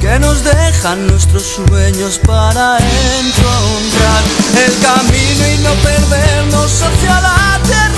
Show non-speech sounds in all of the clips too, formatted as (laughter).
que nos dejan nuestros sueños para encontrar el camino y no perdernos hacia la tierra.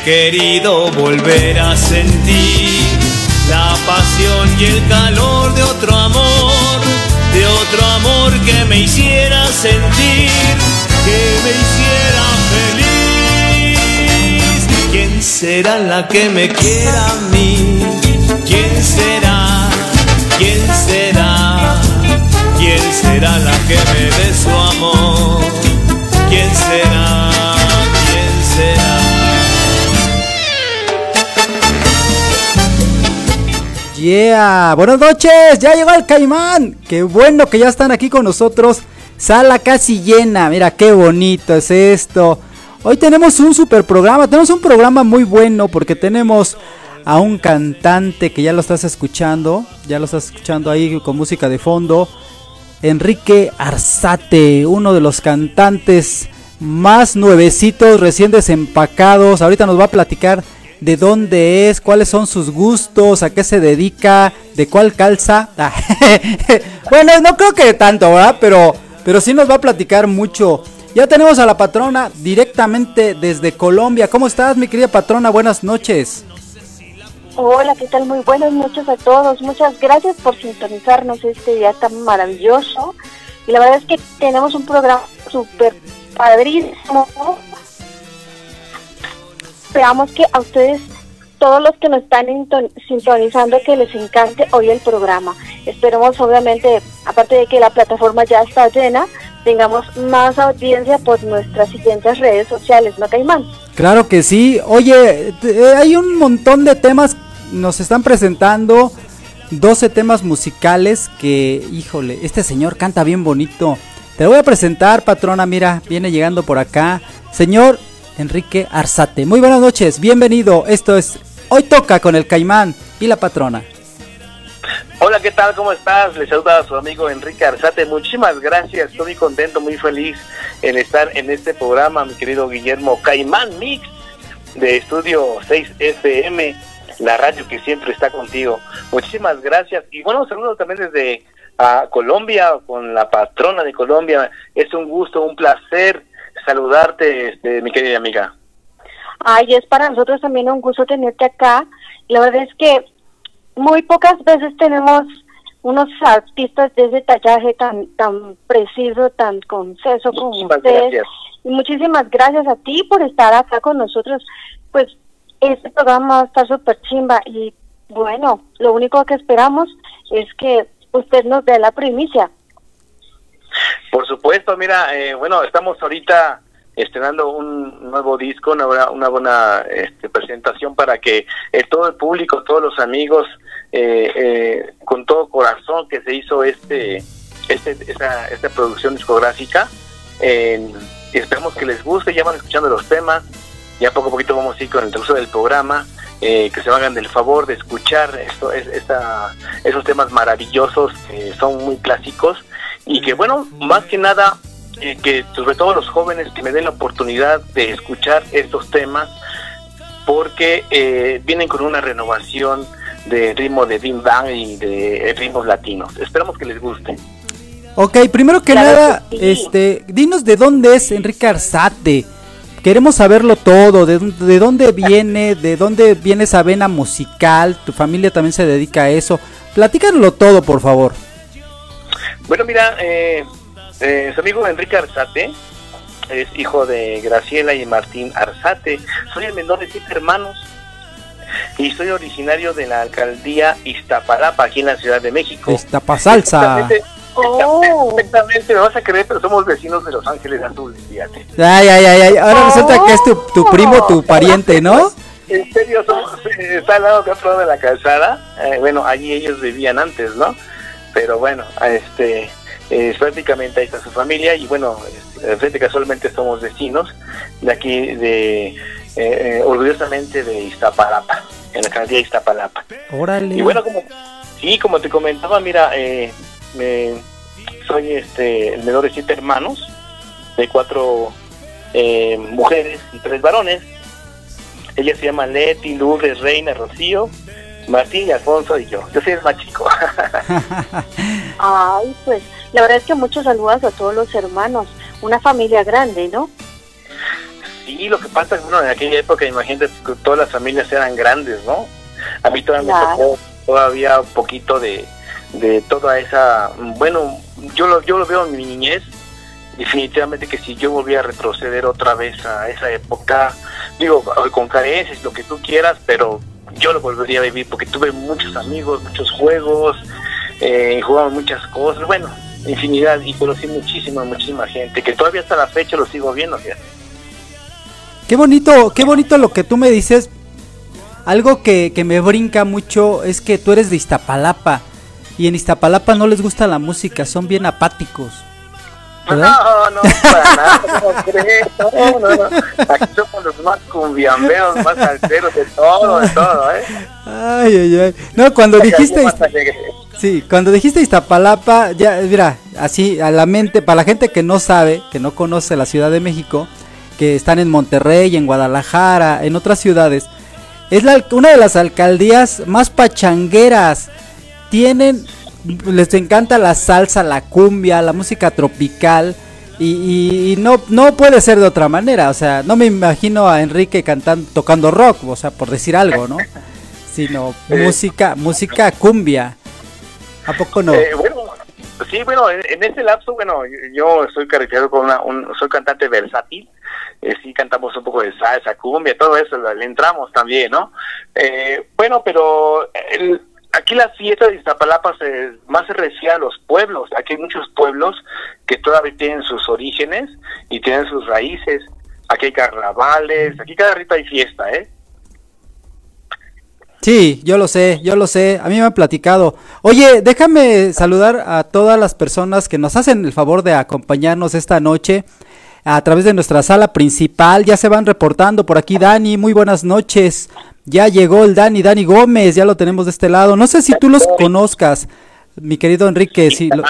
Querido volver a sentir la pasión y el calor de otro amor, de otro amor que me hiciera sentir, que me hiciera feliz. ¿Quién será la que me quiera a mí? ¿Quién será? ¿Quién será? ¿Quién será la que me dé su amor? Yeah, buenas noches, ya llegó el caimán. Qué bueno que ya están aquí con nosotros. Sala casi llena, mira qué bonito es esto. Hoy tenemos un super programa, tenemos un programa muy bueno porque tenemos a un cantante que ya lo estás escuchando, ya lo estás escuchando ahí con música de fondo. Enrique Arzate, uno de los cantantes más nuevecitos, recién desempacados. Ahorita nos va a platicar de dónde es, cuáles son sus gustos, a qué se dedica, de cuál calza. (laughs) bueno, no creo que tanto, ¿verdad? Pero, pero sí nos va a platicar mucho. Ya tenemos a la patrona directamente desde Colombia. ¿Cómo estás, mi querida patrona? Buenas noches. Hola, ¿qué tal? Muy buenas noches a todos. Muchas gracias por sintonizarnos este día tan maravilloso. Y la verdad es que tenemos un programa súper padrísimo. Esperamos que a ustedes, todos los que nos están sintonizando, que les encante hoy el programa. Esperemos, obviamente, aparte de que la plataforma ya está llena, tengamos más audiencia por nuestras siguientes redes sociales, ¿no, Caimán? Claro que sí. Oye, eh, hay un montón de temas, nos están presentando 12 temas musicales que, híjole, este señor canta bien bonito. Te voy a presentar, patrona, mira, viene llegando por acá. Señor Enrique Arzate. Muy buenas noches, bienvenido. Esto es Hoy Toca con el Caimán y la patrona. Hola, ¿qué tal? ¿Cómo estás? Le saluda a su amigo Enrique Arzate. Muchísimas gracias. Estoy muy contento, muy feliz en estar en este programa, mi querido Guillermo Caimán Mix de Estudio 6 FM, la radio que siempre está contigo. Muchísimas gracias. Y bueno, saludo también desde a Colombia, con la patrona de Colombia. Es un gusto, un placer saludarte, este, mi querida amiga. Ay, es para nosotros también un gusto tenerte acá. La verdad es que muy pocas veces tenemos unos artistas de ese tallaje tan tan preciso, tan conceso como ustedes. Y muchísimas gracias a ti por estar acá con nosotros. Pues este programa va a estar súper chimba y bueno, lo único que esperamos es que usted nos dé la primicia. Por supuesto, mira, eh, bueno, estamos ahorita estrenando un nuevo disco, una, una buena este, presentación para que eh, todo el público, todos los amigos, eh, eh, con todo corazón que se hizo este, este esta, esta producción discográfica, y esperamos que les guste, ya van escuchando los temas, ya poco a poquito vamos a ir con el uso del programa, que se hagan del favor de escuchar esto, es, esta, esos temas maravillosos que son muy clásicos y que bueno, más que nada que sobre todo los jóvenes que me den la oportunidad de escuchar estos temas porque eh, vienen con una renovación de ritmo de Bing Bang y de ritmos latinos. Esperamos que les guste. Ok, primero que nada, este, dinos de dónde es Enrique Arzate. Queremos saberlo todo, de, de, dónde viene, de dónde viene esa vena musical, tu familia también se dedica a eso. Platícanoslo todo, por favor. Bueno, mira, eh, eh, su amigo Enrique Arzate es hijo de Graciela y Martín Arzate. Soy el menor de siete hermanos y soy originario de la alcaldía Iztapalapa, aquí en la Ciudad de México. Iztapasalsa. Oh. Exactamente, me vas a creer, pero somos vecinos de Los Ángeles Azules, fíjate. Ay, ay, ay, ahora resulta que es tu, tu, primo, tu pariente, ¿no? En serio, está al lado de otro lado de la calzada. Eh, bueno, allí ellos vivían antes, ¿no? Pero bueno, este, eh, prácticamente ahí está su familia y bueno, frente casualmente somos vecinos de aquí, de eh, eh, orgullosamente de Iztapalapa, en la alcaldía de Iztapalapa. Órale. Y bueno, como sí, como te comentaba, mira, eh, soy este el menor de siete hermanos, de cuatro mujeres y tres varones. Ella se llama Leti, Lourdes, Reina, Rocío, Martín, Alfonso y yo. Yo soy el más chico. (laughs) (laughs) Ay, pues la verdad es que muchos saludos a todos los hermanos, una familia grande, ¿no? Sí, lo que pasa es que bueno, en aquella época, imagínate que todas las familias eran grandes, ¿no? A mí todavía me tocó todavía un poquito de, de toda esa, bueno, yo lo, yo lo veo en mi niñez, definitivamente que si yo volviera a retroceder otra vez a esa época, digo, con carencias, lo que tú quieras, pero yo lo volvería a vivir porque tuve muchos amigos, muchos juegos, eh, jugamos muchas cosas, bueno, infinidad y conocí muchísima, muchísima gente que todavía hasta la fecha lo sigo viendo. Qué bonito, qué bonito lo que tú me dices. Algo que, que me brinca mucho es que tú eres de Iztapalapa y en Iztapalapa no les gusta la música, son bien apáticos. ¿Verdad? No, no, para nada, no crees, no, no, no. Aquí somos los más cumbiamberos, más salteros de todo, de todo, ¿eh? Ay, ay, ay. No, cuando dijiste... Alegre. Sí, cuando dijiste Iztapalapa, ya, mira, así a la mente, para la gente que no sabe, que no conoce la Ciudad de México, que están en Monterrey, en Guadalajara, en otras ciudades, es la, una de las alcaldías más pachangueras. Tienen, les encanta la salsa, la cumbia, la música tropical. Y, y- y no, no puede ser de otra manera, o sea, no me imagino a Enrique cantando, tocando rock, o sea, por decir algo, ¿no? (laughs) Sino música, música cumbia. ¿A poco no? Eh, bueno, sí, bueno, en, en ese lapso, bueno, yo, soy caracterizado como una, un, soy cantante versátil, eh, sí cantamos un poco de salsa, cumbia, todo eso, le entramos también, ¿no? Eh, bueno, pero el- aquí la fiesta de Iztapalapa se, más se refiere a los pueblos, aquí hay muchos pueblos que todavía tienen sus orígenes y tienen sus raíces, aquí hay carnavales, aquí cada rito hay fiesta, ¿eh? Sí, yo lo sé, yo lo sé, a mí me han platicado. Oye, déjame saludar a todas las personas que nos hacen el favor de acompañarnos esta noche a través de nuestra sala principal. Ya se van reportando por aquí Dani, muy buenas noches. Ya llegó el Dani, Dani Gómez, ya lo tenemos de este lado. No sé si tú los conozcas, mi querido Enrique. Si lo-.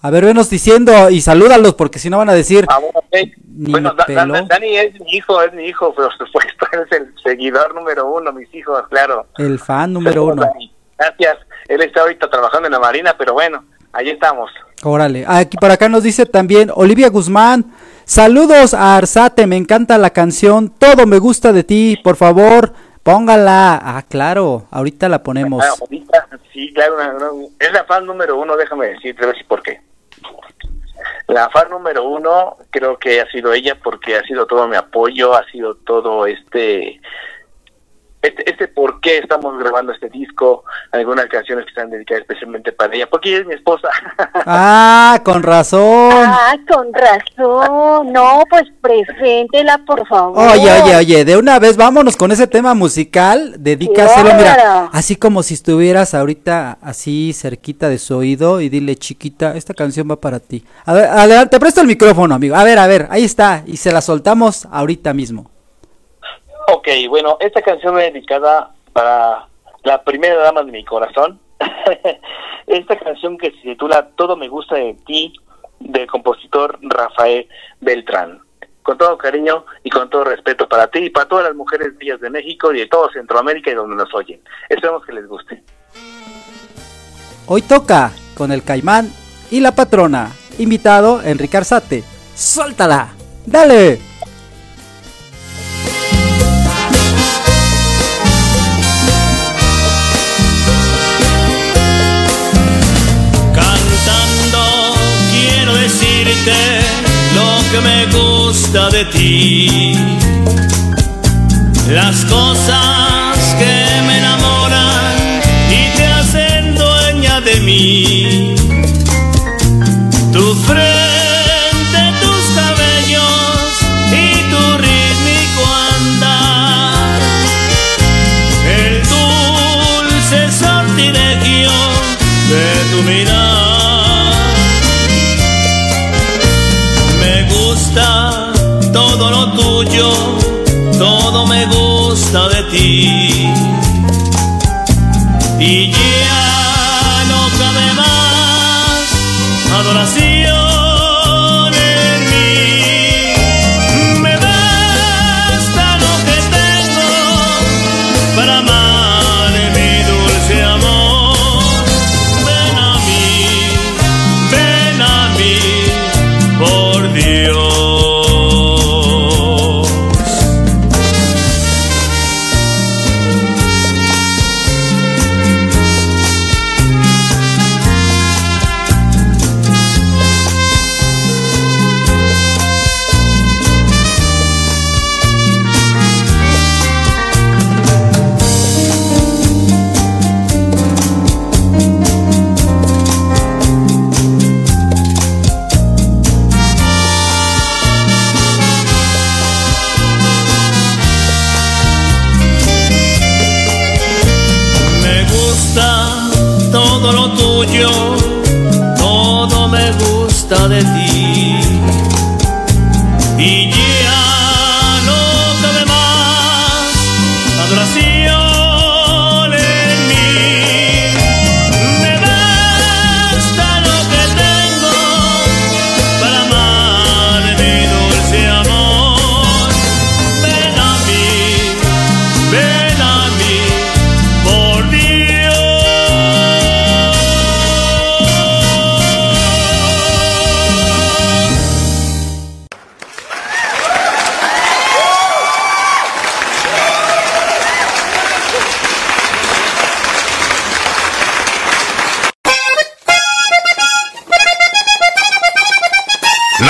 A ver, venos diciendo y salúdalos porque si no van a decir... Ah, bueno, ok. Ni Bueno, me Da- peló. Da- Dani es mi hijo, es mi hijo, por supuesto, (laughs) es el seguidor número uno, mis hijos, claro. El fan número uno. Dani. Gracias. Él está ahorita trabajando en la Marina, pero bueno, ahí estamos. Órale, aquí por acá nos dice también Olivia Guzmán. Saludos a Arzate, me encanta la canción, todo me gusta de ti, por favor, póngala. Ah, claro, ahorita la ponemos. Ah, ahorita, sí, claro, es la fan número uno, déjame decirte, a si por qué. La fan número uno creo que ha sido ella porque ha sido todo mi apoyo, ha sido todo este este, este por qué estamos grabando este disco, algunas canciones que están dedicadas especialmente para ella, porque ella es mi esposa. (laughs) Ah, con razón. Ah, con razón. No, pues preséntela, por favor. Oye, oye, oye, de una vez vámonos con ese tema musical, dedícaselo, mira, así como si estuvieras ahorita así cerquita de su oído y dile, chiquita, esta canción va para ti. A ver, adelante, te presto el micrófono, amigo. A ver, a ver, ahí está, y se la soltamos ahorita mismo. Ok, bueno, esta canción es dedicada para la primera dama de mi corazón. (laughs) esta canción que se titula Todo me gusta de ti, del compositor Rafael Beltrán. Con todo cariño y con todo respeto para ti y para todas las mujeres bellas de México y de todo Centroamérica y donde nos oyen. Esperemos que les guste. Hoy toca con el caimán y la patrona. Invitado Enrique Arzate. ¡Suéltala! ¡Dale! Lo que me gusta de ti. Las cosas que me enamoran y te hacen dueña de mí. Y ya no cabe más adoración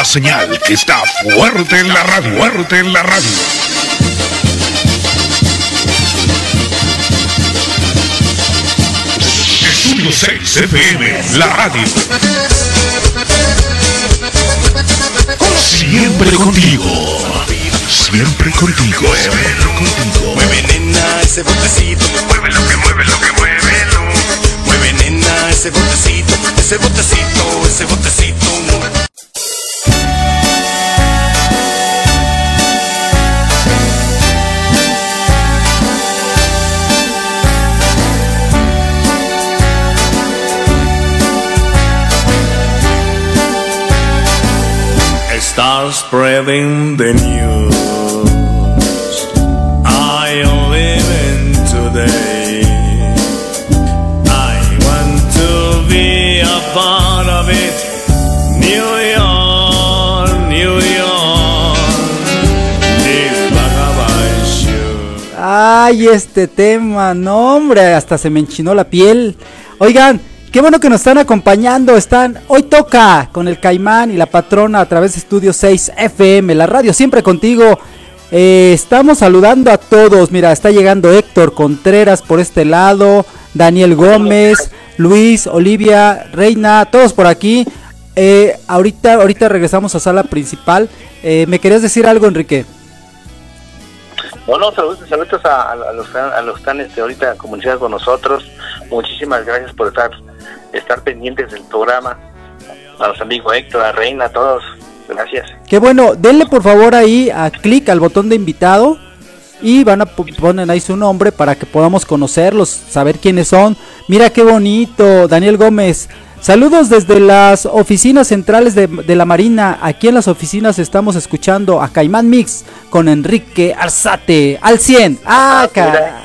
señal que está fuerte en la radio, fuerte en la radio. Estudio 6 FM, la radio. Siempre contigo. Siempre contigo. Siempre contigo. Mueve nena ese botecito, mueve lo que mueve lo que mueve Mueve nena ese botecito, ese botecito, ese botecito. Spreading the news. Want to. New. Ay, este tema, no hombre, hasta se me enchinó la piel. Oigan, qué bueno que nos están acompañando. Están, hoy toca con el Caimán y la patrona a través de Estudio 6 FM, la radio siempre contigo. Eh, estamos saludando a todos. Mira, está llegando Héctor Contreras por este lado, Daniel Gómez, Luis, Olivia, Reina, todos por aquí. Eh, ahorita, ahorita regresamos a sala principal. Eh, ¿Me querías decir algo, Enrique? No, no, saludos, saludos a, a los, a los que están este, ahorita comunicados con nosotros. Muchísimas gracias por estar estar pendientes del programa. A los amigos Héctor, a Reina, a todos. Gracias. Qué bueno, denle por favor ahí a clic al botón de invitado y van a po- poner ahí su nombre para que podamos conocerlos, saber quiénes son. Mira qué bonito, Daniel Gómez. Saludos desde las oficinas centrales de, de la Marina. Aquí en las oficinas estamos escuchando a Caimán Mix con Enrique Arzate al 100. Ah, Ah,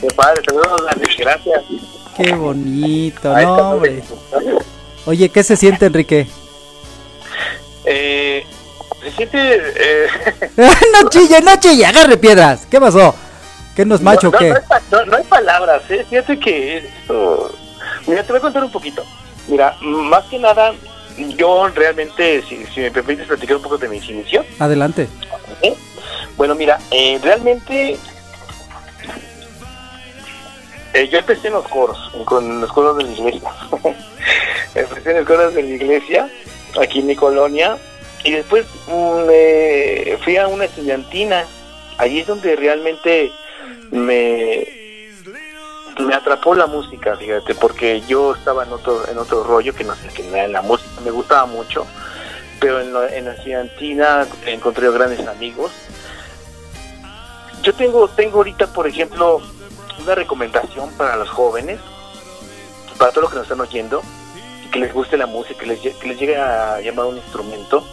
Qué padre, saludos, Dani, gracias. Qué bonito, Ahí no, hombre. Oye, ¿qué se siente, Enrique? Eh, se siente... Eh, (laughs) no chille, no chille, agarre piedras. ¿Qué pasó? ¿Qué no es macho o no, qué? No, hay pa- no- no hay palabras, ¿eh? Fíjate que esto... Mira, te voy a contar un poquito. Mira, más que nada, yo realmente, si, si me permites platicar un poco de mis inicios. Adelante. ¿eh? Bueno, mira, eh, realmente eh, yo empecé en los coros, con los coros de la iglesia. (laughs) empecé en los coros de la iglesia, aquí en mi colonia, y después mm, eh, fui a una estudiantina. Allí es donde realmente me, me atrapó la música, fíjate, porque yo estaba en otro, en otro rollo que no sé, que en la música me gustaba mucho, pero en, la- en la estudiantina encontré grandes amigos. Yo tengo, tengo ahorita, por ejemplo, una recomendación para los jóvenes, para todos los que nos están oyendo, que les guste la música, que les, que les llegue a llamar un instrumento.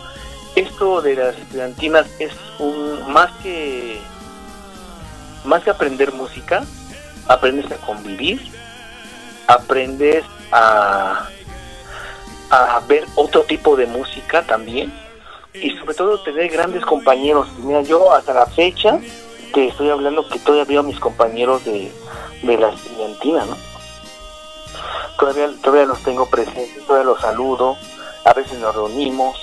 Esto de las estudiantinas es un más que más que aprender música, aprendes a convivir, aprendes a, a ver otro tipo de música también y sobre todo tener grandes compañeros. Mira, yo hasta la fecha te estoy hablando que todavía veo a mis compañeros de, de la estudiantina, ¿no? Todavía, todavía los tengo presentes, todavía los saludo, a veces nos reunimos.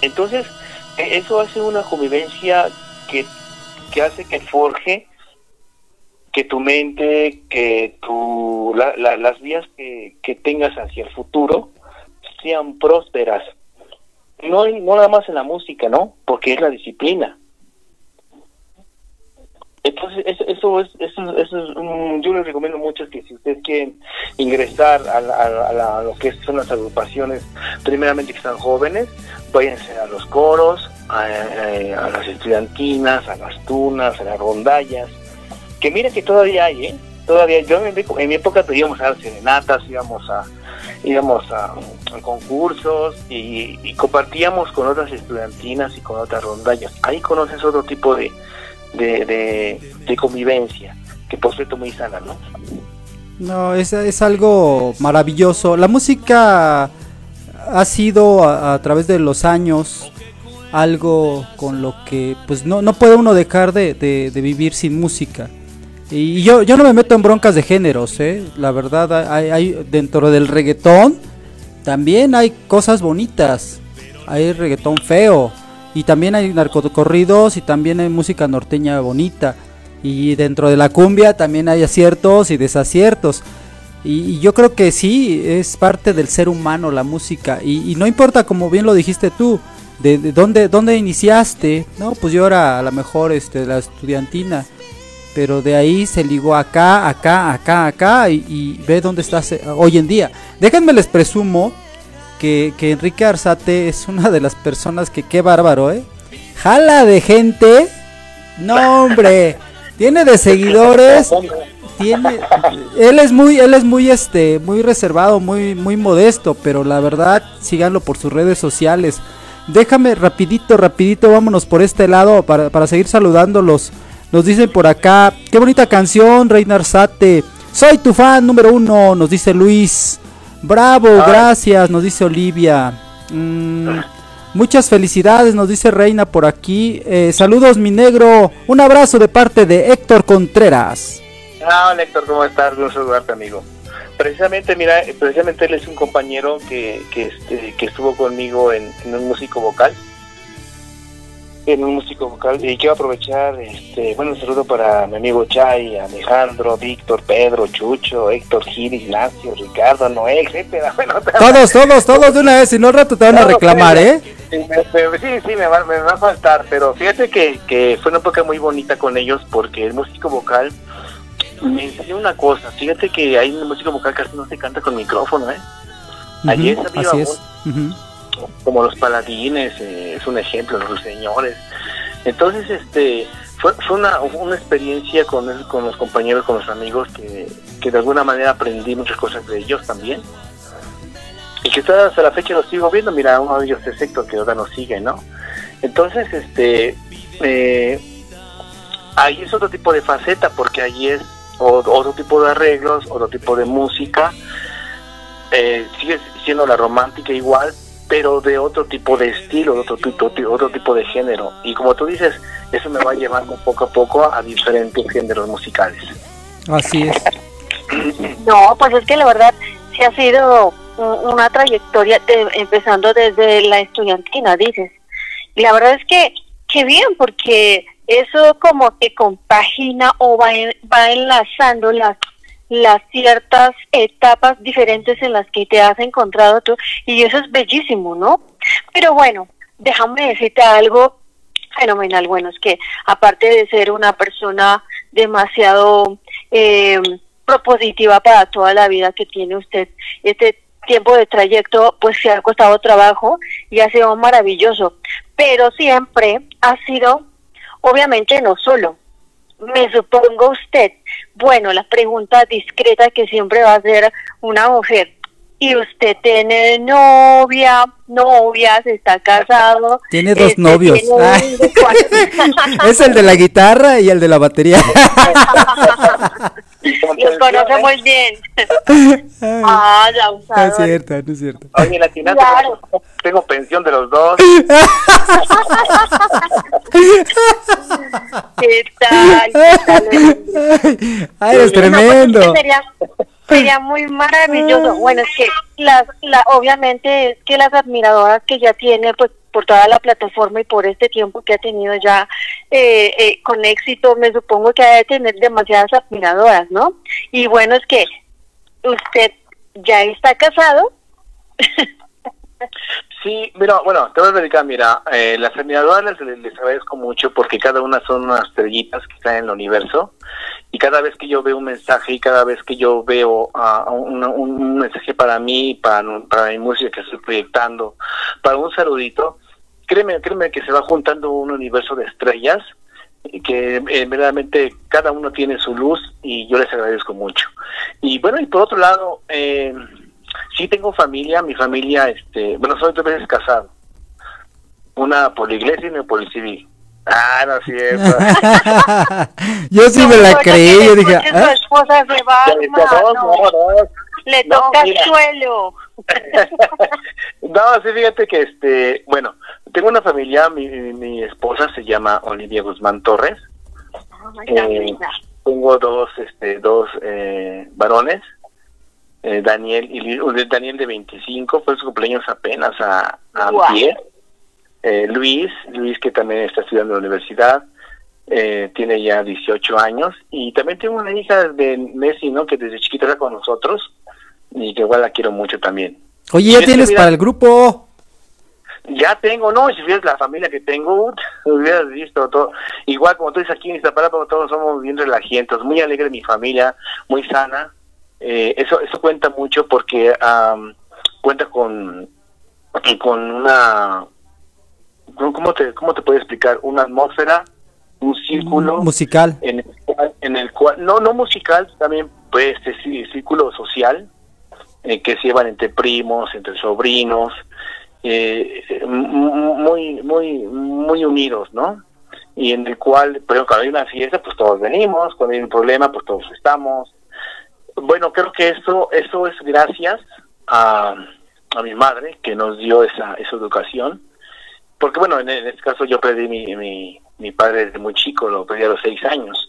Entonces, e- eso hace una convivencia que, que hace que forje que tu mente, que tu, la- la- las vías que, que tengas hacia el futuro sean prósperas. No, no nada más en la música, ¿no? Porque es la disciplina. Entonces, eso, eso es, eso, eso es yo les recomiendo mucho que si ustedes quieren ingresar a, a la- lo que son las agrupaciones, primeramente que están jóvenes, váyanse a los coros, a, a- a las estudiantinas, a las tunas, a las rondallas, que mira que todavía hay, ¿eh? Todavía, yo en mi, en mi época íbamos a serenatas, íbamos a íbamos a, a concursos y, y compartíamos con otras estudiantinas y con otras rondallas. Ahí conoces otro tipo de, de, de, convivencia, que por cierto muy sana, ¿no? No, es, es algo maravilloso. La música ha sido a, través de los años algo con lo que pues no, no puede uno dejar de, de- de vivir sin música. Y yo, yo no me meto en broncas de géneros, ¿eh? La verdad, hay, hay dentro del reggaetón también hay cosas bonitas. Hay reggaetón feo. Y también hay narcocorridos y también hay música norteña bonita. Y dentro de la cumbia también hay aciertos y desaciertos. Y, yo creo que sí, es parte del ser humano la música. Y, no importa, como bien lo dijiste tú, de, de dónde, dónde iniciaste. No, pues yo era a lo mejor este, la estudiantina. Pero de ahí se ligó acá, acá, acá, acá. Y, y ve dónde estás eh, hoy en día. Déjenme les presumo que, que Enrique Arzate es una de las personas que qué bárbaro, ¿eh? Jala de gente. No, hombre. Tiene de seguidores. Tiene, él es muy, él es muy, este, muy reservado, muy, muy modesto, pero la verdad, síganlo por sus redes sociales. Déjame rapidito, rapidito, vámonos por este lado para, para seguir saludándolos. Nos dicen por acá, qué bonita canción, Reina Arzate. Soy tu fan número uno, nos dice Luis. Bravo, gracias, nos dice Olivia. Mm, muchas felicidades, nos dice Reina por aquí. Eh, saludos, mi negro. Un abrazo de parte de Héctor Contreras. Ah, hola Héctor, ¿cómo estás? Un saludarte, amigo. Precisamente, mira, precisamente él es un compañero que, que, este, que estuvo conmigo en, en un músico vocal. En un músico vocal. Y quiero aprovechar, este, bueno, un saludo para mi amigo Chay, Alejandro, Víctor, Pedro, Chucho, Héctor Gil, Ignacio, Ricardo, Noé, etcétera. (laughs) Bueno, Todos, todos, todos de una vez, si no al rato te van a reclamar, ¿eh? Sí, sí, me va, me va a faltar, pero fíjate que, que fue una época muy bonita con ellos porque el músico vocal me enseñó una cosa. Fíjate que hay un músico vocal casi no se canta con micrófono, ¿eh? Ujú, salió así es. Ujú. Como los paladines, eh, es un ejemplo, los señores. Entonces, este, fue, fue una, una experiencia con, con los compañeros, con los amigos, que, que de alguna manera aprendí muchas cosas de ellos también. Y que hasta la fecha los sigo viendo, mira, uno de ellos es Héctor, que ahora nos sigue, ¿no? Entonces, este, eh, ahí es otro tipo de faceta, porque ahí es otro tipo de arreglos, otro tipo de música, eh, sigue siendo la romántica igual, pero de otro tipo de estilo, de otro tipo, otro tipo de género. Y como tú dices, eso me va llevando poco a poco a diferentes géneros musicales. Así es. (clears throat) No, pues es que la verdad sí ha sido una trayectoria de- empezando desde la estudiantina, dices. Y la verdad es que, que bien, porque eso como que compagina o va, en- va enlazando las las ciertas etapas diferentes en las que te has encontrado tú y eso es bellísimo, ¿no? Pero bueno, déjame decirte algo fenomenal. Bueno, es que aparte de ser una persona demasiado eh, propositiva para toda la vida que tiene usted, este tiempo de trayecto pues se ha costado trabajo y ha sido maravilloso, pero siempre ha sido, obviamente no solo, me supongo usted, bueno, la pregunta discreta que siempre va a hacer una mujer, ¿y usted tiene novia, novias, está casado? Tiene dos Este, novios. tiene un- Ay. (laughs) es el de la guitarra y el de la batería. (laughs) Los conoce muy bien. ah, ya No es cierto, no es cierto. Oye, latinato, Claro. tengo pensión de los dos. (laughs) ¿Qué tal? ¿Qué tal? Ay, eres No, pues, es tremendo. que sería, sería muy maravilloso. Bueno, es que las, la, obviamente es que las admiradoras que ya tiene, pues por toda la plataforma y por este tiempo que ha tenido ya eh, eh, con éxito, me supongo que ha de tener demasiadas admiradoras, ¿no? Y bueno, es que usted ya está casado. (laughs) Sí, mira, bueno, te voy a dedicar, mira, eh, las admiradoras les, agradezco mucho porque cada una son unas estrellitas que están en el universo y cada vez que yo veo un mensaje y cada vez que yo veo un, un mensaje para mí, para, para mi música que estoy proyectando, para un saludito, créeme, créeme que se va juntando un universo de estrellas y que eh, verdaderamente cada uno tiene su luz y yo les agradezco mucho. Y bueno, y por otro lado, eh, sí tengo familia, mi familia, este, bueno, soy dos veces casado. Una por la iglesia y una por el civil. Ah, no es cierto. (laughs) yo sí me la creí, yo dije, Su ¿ah? esposa se va, no, no. Le toca el suelo. (laughs) no, sí, fíjate que, este, bueno, tengo una familia, mi, mi esposa se llama Olivia Guzmán Torres. Eh, tengo dos, este, dos eh, varones, eh, Daniel y Daniel de 25, fue su cumpleaños apenas a, a. Eh, Luis, Luis que también está estudiando en la universidad, eh, tiene ya 18 años y también tengo una hija de Messi, ¿no? Que desde chiquita está con nosotros y que igual la quiero mucho también. Oye, ya tienes mira, para el grupo. ya tengo, no, si vieras la familia que tengo, (laughs) hubieras visto todo. Igual como tú dices aquí en Iztapalapa, todos somos bien relajientos, muy alegre mi familia, muy sana. Eh, eso eso cuenta mucho porque am, cuenta con con una ¿cómo te cómo te puedo explicar? Una atmósfera, un círculo Musical. en el cual, en el cual no no musical también pues este sí, círculo social eh, que se llevan entre primos entre sobrinos eh, m- muy muy muy unidos no y en el cual por ejemplo cuando hay una fiesta pues todos venimos cuando hay un problema pues todos estamos bueno creo que eso eso es gracias a, a mi madre que nos dio esa esa educación porque bueno en, en este caso yo perdí mi, mi mi padre desde muy chico lo perdí a los seis años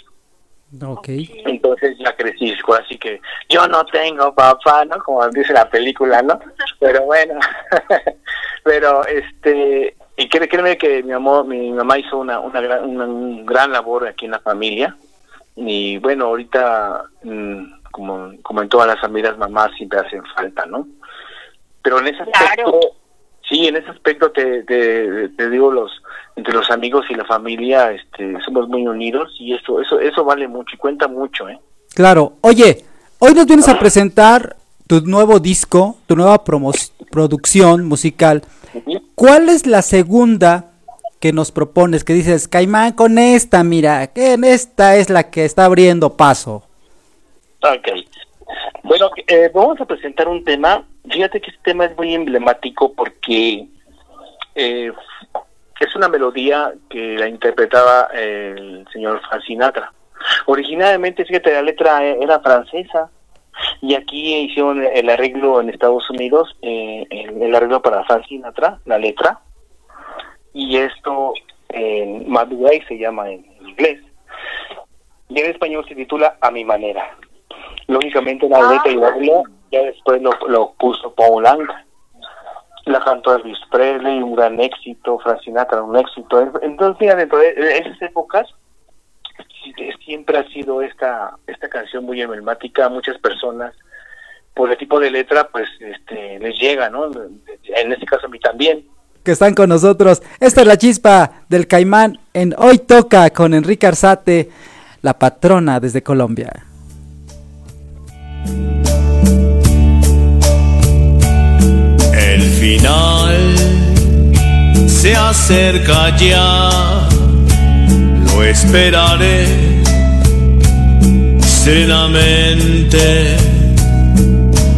Ok. entonces ya crecí, así que yo no tengo papá, ¿no? Como dice la película, ¿no? Pero bueno, (laughs) pero este, y cré- créeme que mi amor, mi mamá hizo una, una, gran, una un gran labor aquí en la familia, y bueno, ahorita, mm, como, como en todas las familias, mamás siempre hacen falta, ¿no? Pero en ese Claro. aspecto, sí, en ese aspecto te, te, te digo, los entre los amigos y la familia, este, somos muy unidos y eso, eso, eso vale mucho y cuenta mucho, ¿eh? Claro. Oye, hoy nos vienes a presentar tu nuevo disco, tu nueva promo- producción musical. ¿Cuál es la segunda que nos propones? Que dices, Caimán, con esta, mira, que en esta es la que está abriendo paso. Ok. Bueno, eh, vamos a presentar un tema. Fíjate que este tema es muy emblemático porque eh, es una melodía que la interpretaba el señor Frank Sinatra. Originalmente, fíjate, la letra eh, era francesa y aquí hicieron el arreglo en Estados Unidos, eh, el, arreglo para Frank Sinatra, la letra, y esto en Madway se llama en inglés. Y en español se titula A mi manera. Lógicamente la letra y el arreglo ya después lo, lo puso Paul Anka. La cantó Elvis Presley, un gran éxito, Frank Sinatra, un éxito. Entonces, mira, dentro de de esas épocas siempre ha sido esta esta canción muy emblemática muchas personas por el tipo de letra pues este les llega no en este caso a mí también Que están con nosotros. Esta es la chispa del Caimán en Hoy Toca con Enrique Arzate, la patrona desde Colombia. El final se acerca ya, lo esperaré serenamente.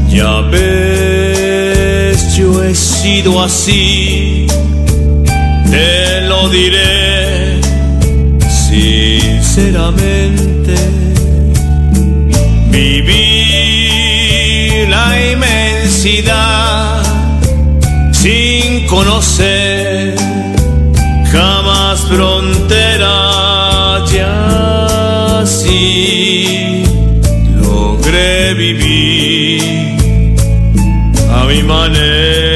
Ya ves, yo he sido así, te lo diré sinceramente. Viví la inmensidad sin conocer jamás frontera ya así logré vivir a mi manera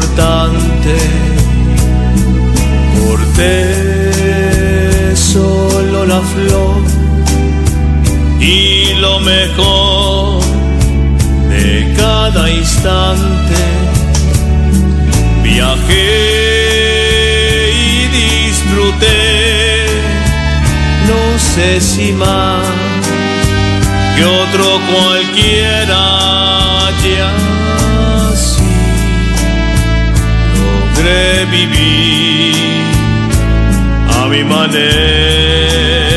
importante. Porté solo la flor y lo mejor de cada instante. Viajé y disfruté, no sé si más que otro cualquiera ya logré vivir a mi manera.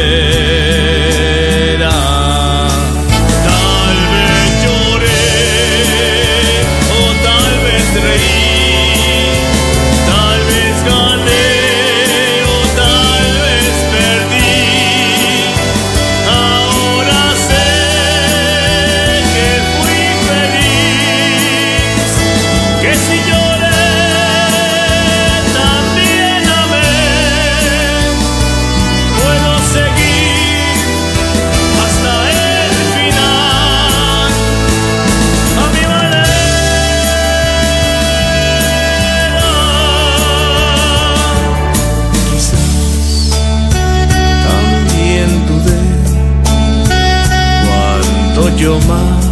Yo más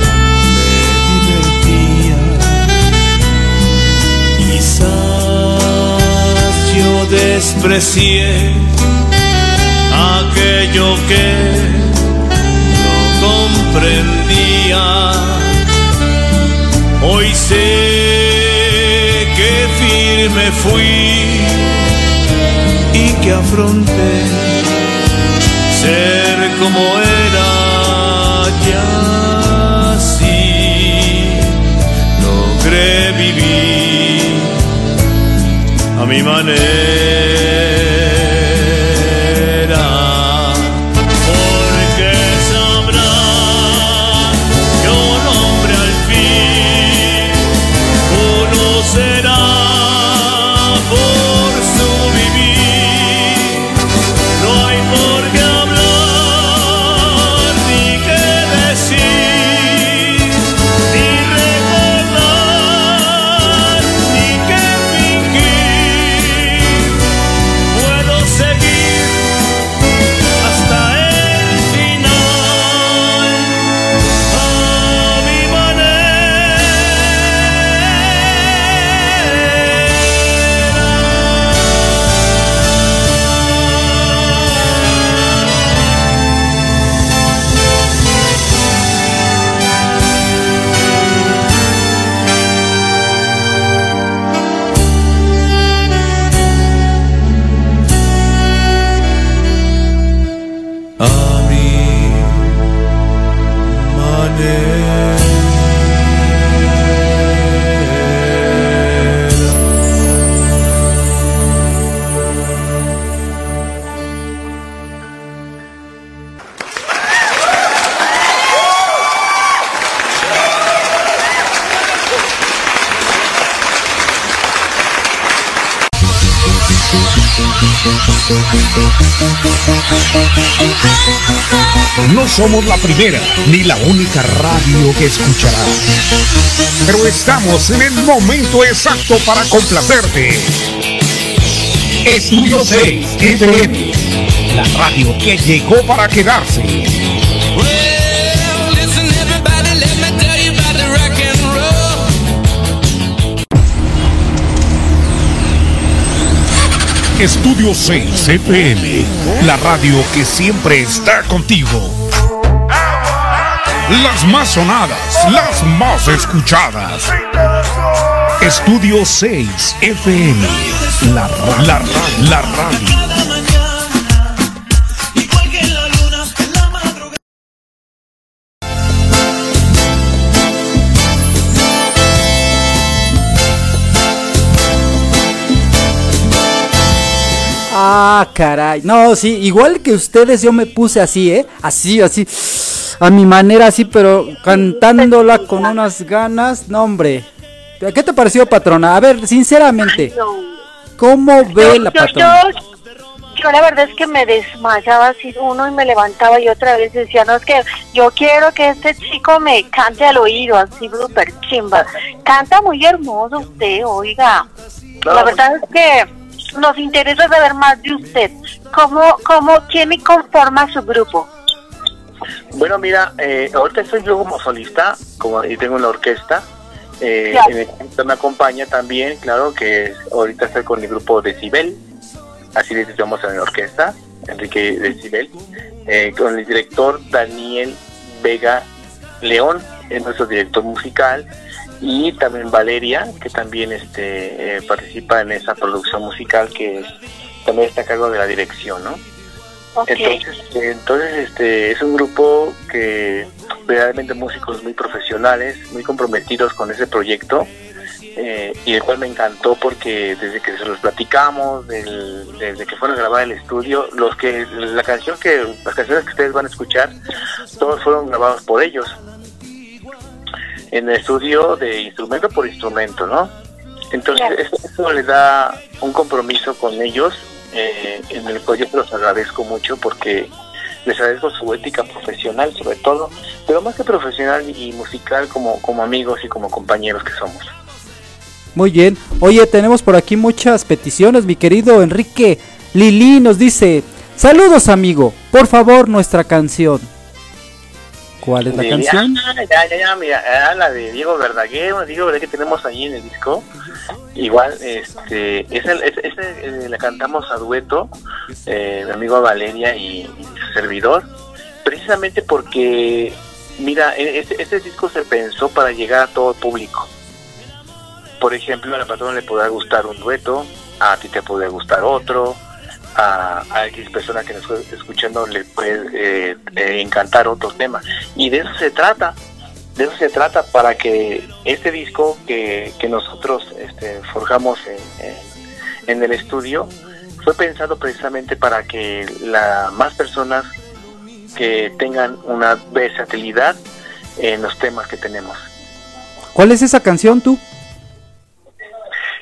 me divertía. Quizás yo desprecié aquello que no comprendía. Hoy sé que firme fui y que afronté ser como era ya así logré vivir a mi manera somos la primera ni la única radio que escucharás. Pero estamos en el momento exacto para complacerte. Estudio 6 FM, la radio que llegó para quedarse. Estudio 6 FM, la radio que siempre está contigo. Las más sonadas, las más escuchadas. Estudio 6 FM, la, la, la radio. Ah, caray. No, sí, igual que ustedes yo me puse así, ¿eh? Así, así. A mi manera, así, pero cantándola con unas ganas. No, hombre. ¿Qué te pareció, patrona? A ver, sinceramente. ¿cómo ve Yo- la yo- patrona? yo- yo la verdad es que me desmayaba así uno y me levantaba y otra vez decía, no, es que yo quiero que este chico me cante al oído, así súper chimba. Canta muy hermoso usted, oiga. La verdad es que nos interesa saber más de usted. ¿Cómo, cómo, quién me conforma su grupo? Bueno, mira, eh, ahorita estoy yo como solista, como y tengo una orquesta. Eh, Claro. en el me acompaña también, claro, que es- ahorita estoy con el grupo Decibel, así le llamamos en la orquesta, Enrique Decibel, eh, con el director Daniel Vega León, es nuestro director musical, y también Valeria, que también este eh, participa en esa producción musical que es- también está a cargo de la dirección, ¿no? Entonces, entonces este es un grupo que realmente músicos muy profesionales, muy comprometidos con ese proyecto eh, y el cual me encantó porque desde que se los platicamos, del- desde que fueron a grabar el estudio, los que la canción que las canciones que ustedes van a escuchar, todos fueron grabados por ellos. En el estudio de instrumento por instrumento, ¿no? Entonces eso, eso le da un compromiso con ellos eh, en el se los agradezco mucho porque les agradezco su ética profesional sobre todo, pero más que profesional y musical como, como amigos y como compañeros que somos. Muy bien. Oye, tenemos por aquí muchas peticiones, mi querido Enrique. Lili nos dice, saludos amigo, por favor nuestra canción. ¿Cuál es la De- canción? Ah, ya, ya, ya, mira, ah, la de Diego Verdaguer, una Diego Verdaguer que tenemos ahí en el disco. Igual, este, esa, esa- esa, eh, la cantamos a dueto, eh, mi amigo Valeria y, y su servidor, precisamente porque, mira, este, este disco se pensó para llegar a todo el público. Por ejemplo, a la patrona le podrá gustar un dueto, a ti te puede gustar otro, a, a X persona que nos esté escuchando le puede eh, eh, encantar otro tema. Y de eso se trata, de eso se trata para que este disco que, que nosotros este, forjamos en, en- en el estudio fue pensado precisamente para que la más personas que tengan una versatilidad en los temas que tenemos. ¿Cuál es esa canción tú?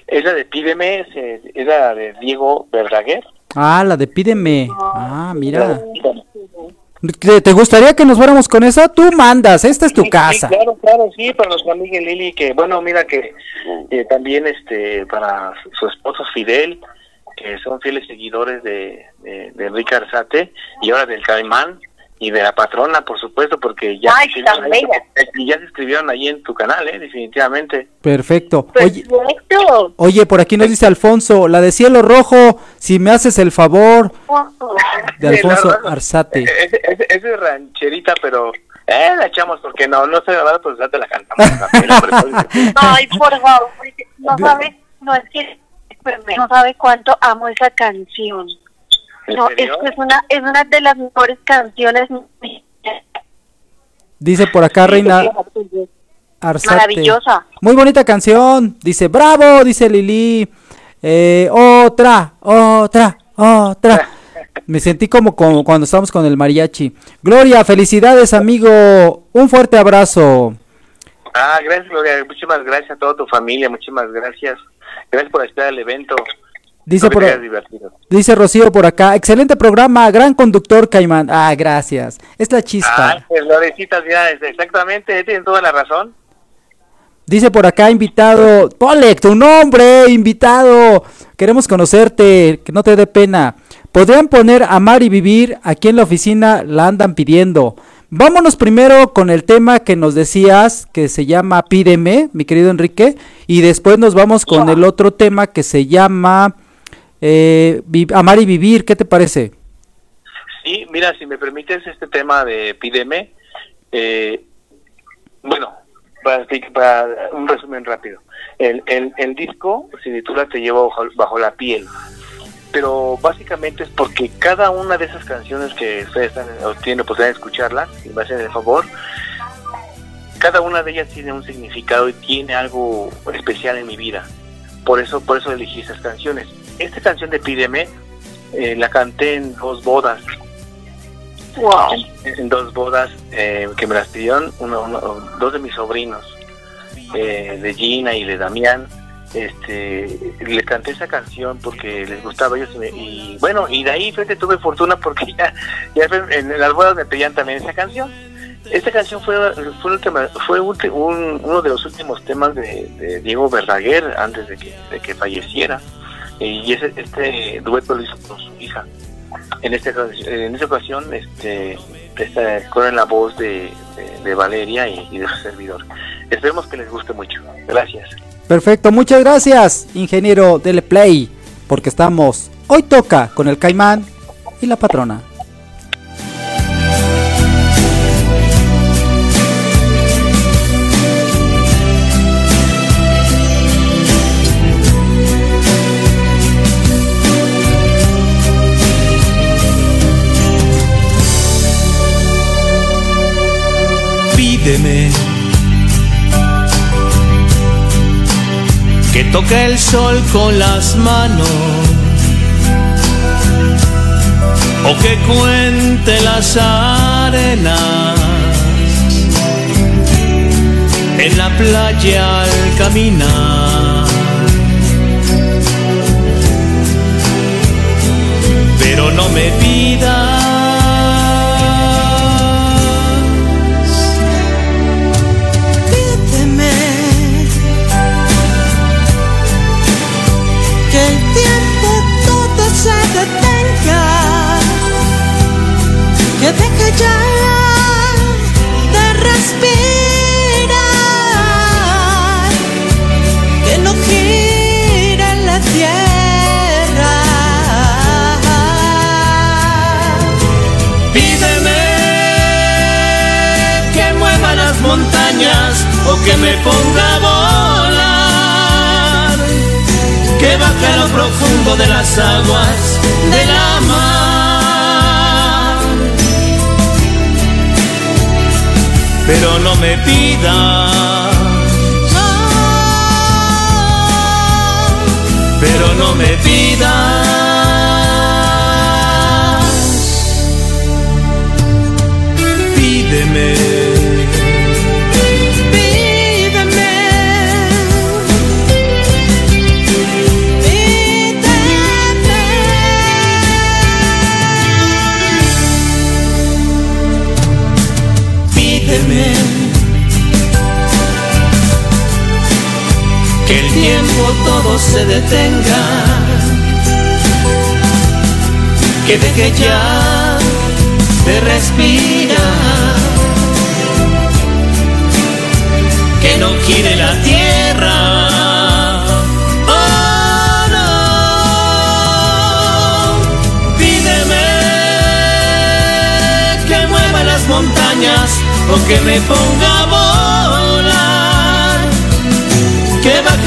Es la de Pídeme, es, es la de Diego Verdaguer. Ah, la de Pídeme. Ah, mira. ¿Te, gustaría que nos fuéramos con esa? Tú mandas, esta es tu Sí, casa. Sí, claro, claro, sí, para nuestra amiga Lili, que bueno, mira que eh, también este para su- su esposo Fidel, que son fieles seguidores de, de, de Enrique Arzate y ahora del Caimán y de la patrona, por supuesto, porque ya, Ay, se bella. y ya se inscribieron ahí en tu canal, eh, definitivamente. Perfecto. Pues, Oye, Perfecto. oye, por aquí nos dice Alfonso, la de Cielo Rojo, si me haces el favor, de Alfonso Arzate. eh, Es, es, rancherita, pero eh, la echamos porque no, no está grabada, pues ya te la cantamos. (laughs) Ay, (laughs) por favor, no sabe, no es que, espérame, no sabe cuánto amo esa canción. ¿En No, es serio? que es una, es una de las mejores canciones Dice por acá Reina Arzate. Maravillosa. Muy bonita canción. Dice, bravo, dice Lili. Eh, otra, otra, otra. Me sentí como, como cuando estábamos con el mariachi. Gloria, felicidades, amigo. Un fuerte abrazo. Ah, gracias, Gloria. Muchísimas gracias a toda tu familia. Muchísimas gracias. Gracias por esperar el evento. Dice, por, dice Rocío por acá. Excelente programa, gran conductor, Caimán. Ah, gracias. Es la chispa. Ah, pues, Lorecitas, ya, es- exactamente, tienen toda la razón. Dice por acá, invitado. Polek, tu nombre, invitado. Queremos conocerte, que no te dé pena. Podrían poner Amar y Vivir, aquí en la oficina la andan pidiendo. Vámonos primero con el tema que nos decías, que se llama Pídeme, mi querido Enrique, y después nos vamos con el otro tema que se llama eh, Amar y Vivir, ¿qué te parece? Sí, mira, si me permites este tema de Pídeme, eh, bueno, para, para un resumen rápido. El, el, el disco se titula Te llevo bajo, la piel, pero básicamente es porque cada una de esas canciones que ustedes tienen la oportunidad de escucharlas, y me hacen el favor, cada una de ellas tiene un significado y tiene algo especial en mi vida. Por eso, por eso elegí esas canciones. Esta canción de Pídeme eh, la canté en dos bodas Wow. en, en dos bodas eh, que me las pidieron uno, uno- dos de mis sobrinos, eh, de Gina y de Damián. este le canté esa canción porque les gustaba a ellos y, bueno y de ahí fíjate tuve fortuna porque (laughs) ya, ya en, las bodas me pedían también esa canción esta canción fue fue, un tema- fue ulti- un- uno de los últimos temas de, de Diego Verdaguer antes de que, de que falleciera y ese, este dueto lo hizo con su hija. En esta en esta ocasión este corre la voz de, de- Valeria y, de su servidor. Esperemos que les guste mucho. Gracias. Perfecto, muchas gracias, ingeniero Dele Play, porque estamos hoy toca con el Caimán y la patrona. Que toque el sol con las manos o que cuente las arenas en la playa al caminar. Pero no me pidas que deje ya de respirar, que no gire la tierra. Pídeme que mueva las montañas o que me ponga a volar, que baje a lo profundo de las aguas de la mar. Pero no me pidas, pero no me pidas. Todo se detenga, que deje ya de respirar, que no gire la tierra. Oh, no. Pídeme que mueva las montañas o que me ponga a volar,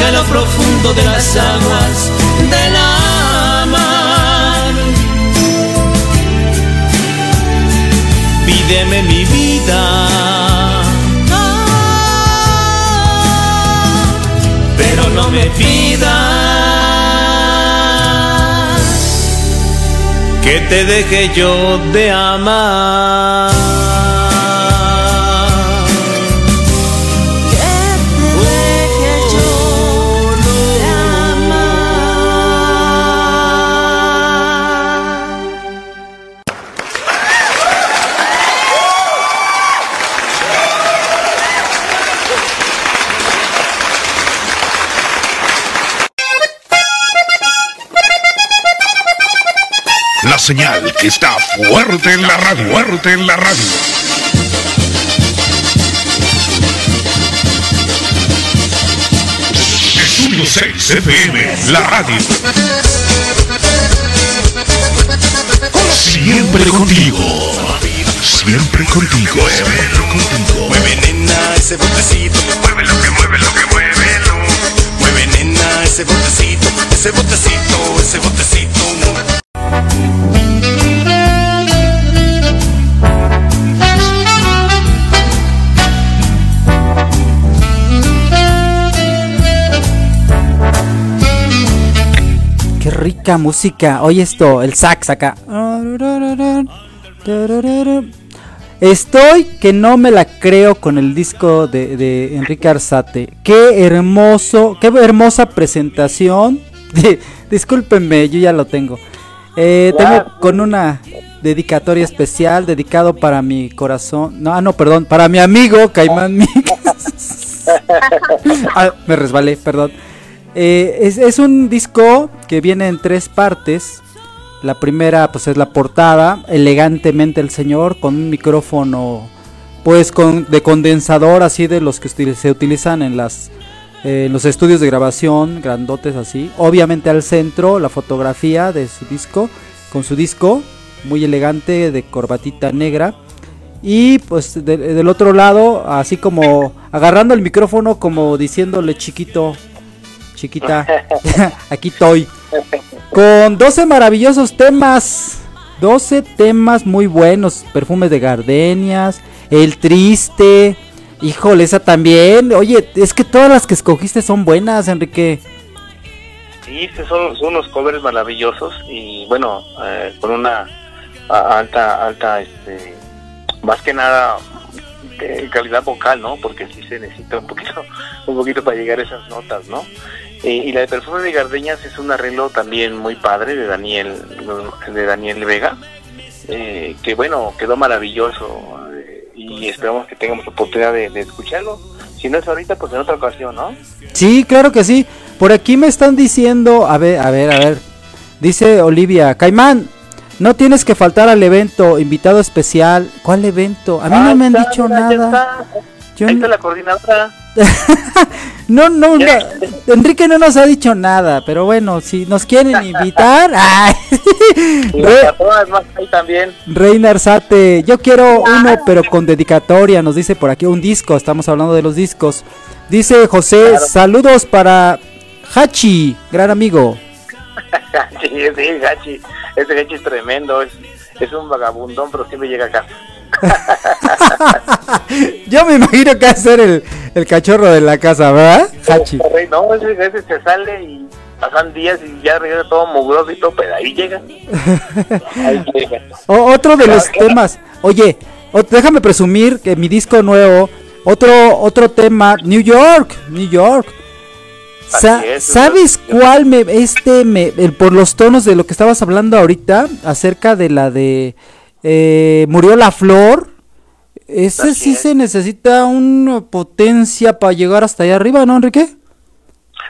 a lo profundo de las aguas de la mar. Pídeme mi vida, pero no me pidas que te deje yo de amar. Señal que está fuerte en la radio, fuerte en la radio. Estudio 6 FM, la radio. Siempre contigo. Siempre contigo. Siempre contigo. Mueve nena ese botecito, mueve lo que mueve lo que muévelo. Mueve nena ese botecito, ese botecito, ese botecito. Rica música. Oye esto, el sax acá. Estoy que no me la creo con el disco de, de Enrique Arzate. Qué hermoso, qué hermosa presentación. (laughs) Discúlpenme, yo ya lo tengo. Eh, tengo con una dedicatoria especial dedicado para mi corazón. No, ah, no, perdón, para mi amigo Caimán Mix. (laughs) Ah, me resbalé, perdón. Eh, es, es un disco que viene en tres partes. La primera pues es la portada, elegantemente el señor con un micrófono pues con de condensador así de los que se utilizan en las eh, los estudios de grabación, grandotes así. Obviamente al centro la fotografía de su disco con su disco muy elegante de corbatita negra. Y pues de- del otro lado, así como agarrando el micrófono como diciéndole chiquito, chiquita, (laughs) (laughs) aquí estoy. Con 12 maravillosos temas. 12 temas muy buenos. Perfumes de gardenias. El triste. Híjole, esa también. Oye, es que todas las que escogiste son buenas, Enrique. Sí, son, son unos covers maravillosos y bueno, eh, con una alta, alta, este, más que nada de calidad vocal, ¿no? Porque sí se necesita un poquito, (laughs) un poquito para llegar a esas notas, ¿no? Eh, y la de Perfume de Gardeñas es un arreglo también muy padre de Daniel, de Daniel Vega, eh, que bueno, quedó maravilloso eh, y esperamos que tengamos la oportunidad de, de escucharlo. Si no es ahorita, pues en otra ocasión, ¿no? Sí, claro que sí. Por aquí me están diciendo, a ver, a ver, a ver. Dice Olivia, Caimán, no tienes que faltar al evento, invitado especial. ¿Cuál evento? A mí no Ah, me han está, dicho mira, nada. está. Yo Ahí no- está la coordinadora. (laughs) No, no, no. Enrique no nos ha dicho nada, pero bueno, si nos quieren invitar, (laughs) ay, Re- también. Reina Arzate, yo quiero uno, pero con dedicatoria, nos dice por aquí un disco, estamos hablando de los discos. Dice José, Claro. saludos para Hachi, gran amigo. (laughs) sí, sí, Gachi. Ese Gachi es tremendo. Es, un vagabundón, pero siempre llega a casa. (laughs) Yo me imagino que va a ser el, el cachorro de la casa, ¿verdad? Hachi. Rey, No, ese, ese se sale y pasan días y ya regresa todo mugroso y todo, pero ahí llega. (laughs) Ahí llega. O- otro de los temas. Oye, déjame presumir que mi disco nuevo, otro otro tema, New York, New York. Sa- Así es, ¿Sabes cuál me este me el- por los tonos de lo que estabas hablando ahorita acerca de la de eh, murió la flor? Ese Así sí es. se necesita una potencia para llegar hasta allá arriba, ¿no, Enrique?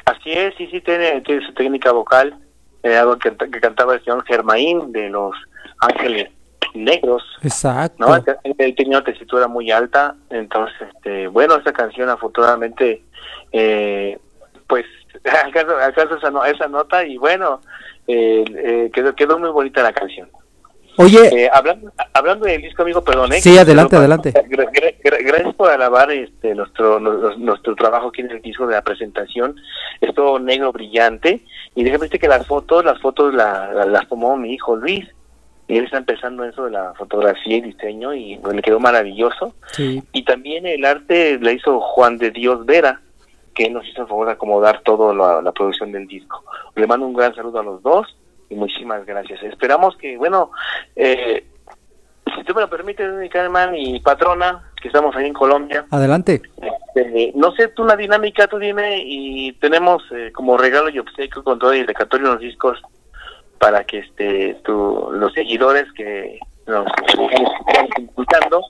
Así es, sí, sí, tiene, tiene su técnica vocal. eh, algo que, que cantaba el señor Germain de los Ángeles Negros. Exacto. ¿no? Él, tenía una tesitura muy alta, entonces, este, bueno, esta canción afortunadamente, eh, (laughs) alcanza, alcanza esa, no- esa nota y bueno, eh, eh, quedó, quedó muy bonita la canción. Oye, Eh, hablando, hablando del disco, amigo, perdón. ¿eh? Sí, adelante, Pero, adelante. gra- gra- gra- gracias por alabar este, nuestro, nuestro, nuestro trabajo aquí en el disco de la presentación. Es todo negro brillante. Y déjame decirte que las fotos, las fotos la- la- las tomó mi hijo Luis. Y él está empezando eso de la fotografía y diseño y pues, le quedó maravilloso. sí. Y también el arte le hizo Juan de Dios Vera, que nos hizo el favor de acomodar toda la, la producción del disco. Le mando un gran saludo a los dos y muchísimas gracias. Esperamos que, bueno, eh, si tú me lo permites, mi Carmen y patrona, que estamos ahí en Colombia, Adelante. este, no sé, tú una dinámica, tú dime, y tenemos eh, como regalo y obsequio con todo el dedicatorio los discos para que este tu, los seguidores que nos están escuchando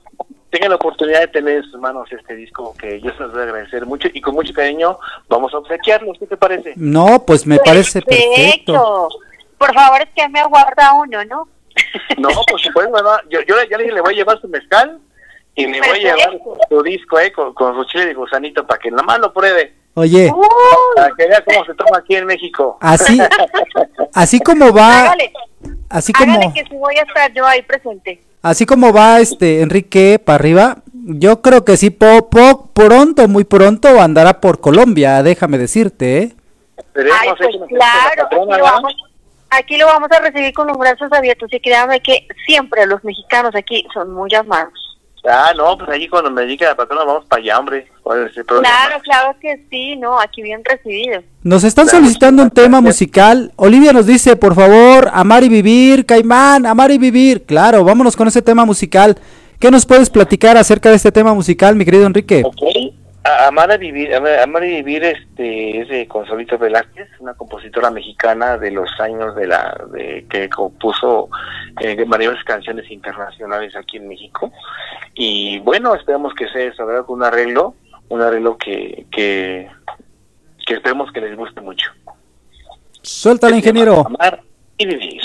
tengan la oportunidad de tener en sus manos este disco que yo se los voy a agradecer mucho y con mucho cariño vamos a obsequiarlos, ¿qué te parece? No, pues me parece perfecto. Por favor, es que me aguarda uno, ¿no? (laughs) No, por supuesto, ¿verdad? yo, yo ya le dije, le voy a llevar su mezcal y le voy a llevar su disco eh, con, con su chile de gusanito para que nada más lo pruebe, Oye, para que vea cómo se toma aquí en México. así (laughs) así como va hágale, así como hágale que sí voy a estar yo ahí presente. Así como va este Enrique para arriba, yo creo que sí po, po- pronto, muy pronto andará por Colombia, déjame decirte, ¿eh? Ay, pues claro, patrona, aquí lo, vamos, aquí lo vamos a recibir con los brazos abiertos y créame que siempre los mexicanos aquí son muy amados. Ah, no, pues allí cuando me diga la patrona vamos para allá, hombre. Claro, claro que sí, no, aquí bien recibido. Nos están Claro, solicitando un tema musical. Olivia nos dice, por favor, amar y vivir, Caimán, amar y vivir. Claro, vámonos con ese tema musical. ¿Qué nos puedes platicar acerca de este tema musical, mi querido Enrique? Ok, Amar a vivir, Amar a vivir este es de Consolito Velázquez, una compositora mexicana de los años de la de que compuso eh, varias canciones internacionales aquí en México y bueno esperamos que sea eso, ¿verdad? Un arreglo, un arreglo que que que esperemos que les guste mucho. Se llama ingeniero. Amar y vivir.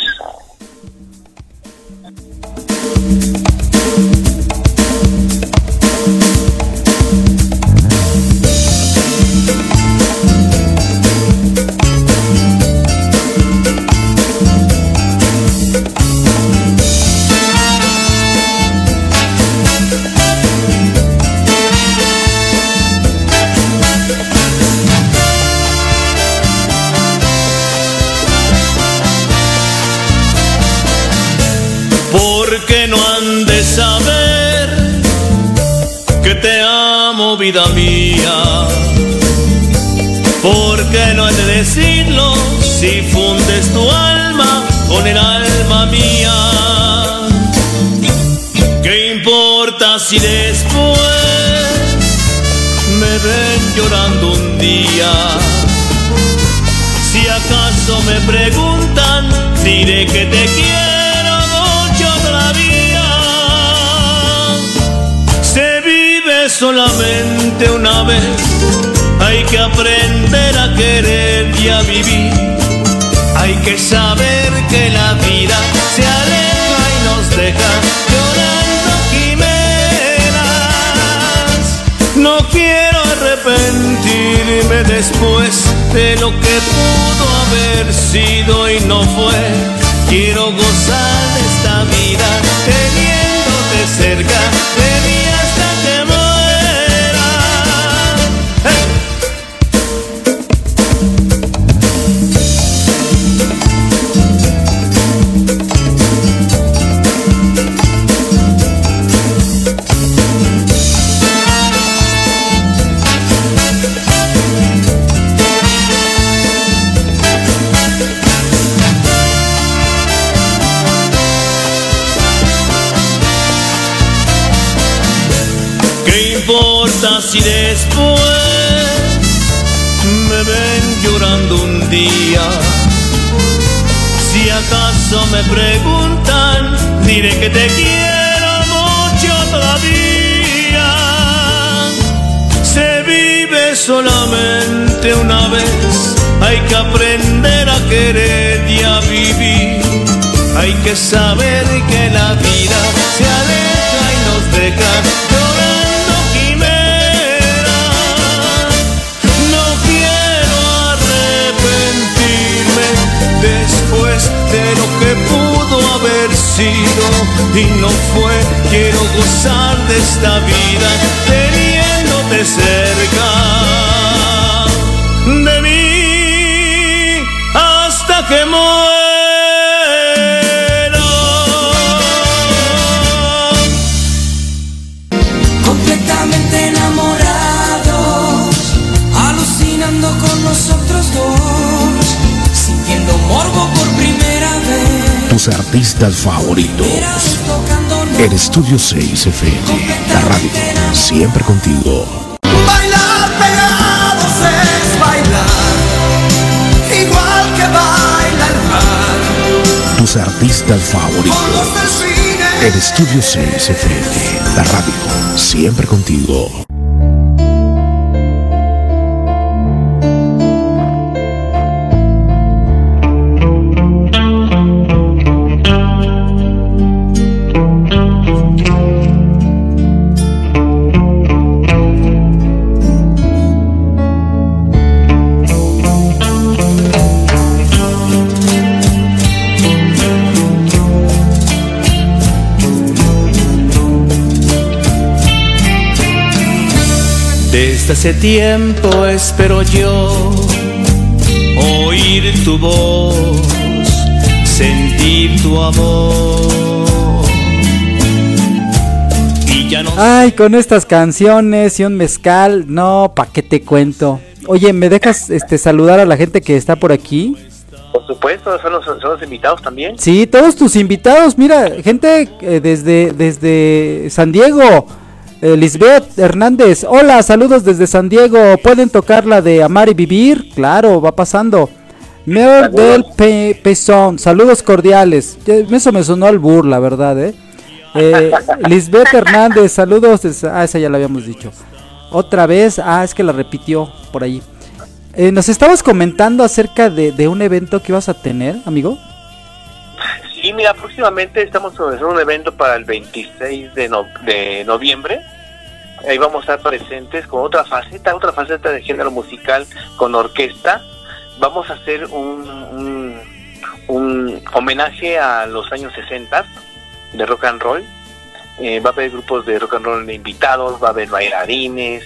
Vida mía. Porque no han de decirlo si fundes tu alma con el alma mía. ¿Qué importa si después me ven llorando un día? Si acaso me preguntan, diré que te quiero solamente una vez, hay que aprender a querer y a vivir. Hay que saber que la vida se aleja y nos deja llorando quimeras. No quiero arrepentirme después de lo que pudo haber sido y no fue. Quiero gozar de esta vida teniéndote cerca me preguntan, diré que te quiero mucho todavía. Se vive solamente una vez, hay que aprender a querer y a vivir. Hay que saber que la vida se aleja y nos deja de lo que pudo haber sido y no fue. Quiero gozar de esta vida teniéndote cerca de mí hasta que muera. Tus artistas favoritos. El Estudio 6 FM. La radio. Siempre contigo. Bailar pegados es bailar, igual que baila el mar. Tus artistas favoritos. El Estudio 6 FM. La radio. Siempre contigo. Desde hace tiempo espero yo oír tu voz, sentir tu amor. Y ya no Ay, con estas canciones y un mezcal, no, pa' qué te cuento. Oye, ¿me dejas este saludar a la gente que está por aquí? Por supuesto, son los, son los invitados también. Sí, todos tus invitados, mira, gente eh, desde, desde San Diego. Eh, Lisbeth Hernández, hola, saludos desde San Diego. ¿Pueden tocar la de Amar y Vivir? Claro, va pasando. Mer del Pe- Pezón, saludos cordiales. Eso me sonó al burla, la verdad, ¿eh? Eh, Lisbeth Hernández, saludos. desde- Ah, esa ya la habíamos dicho. Otra vez, ah, es que la repitió por ahí. Eh, nos estabas comentando acerca de, de un evento que ibas a tener, amigo. Sí, mira, próximamente estamos organizando un evento para el 26 de, no- de noviembre. Ahí vamos a estar presentes con otra faceta, otra faceta de género musical con orquesta. Vamos a hacer un, un, homenaje a los años 60 de rock and roll. Eh, va a haber grupos de rock and roll de invitados, va a haber bailarines,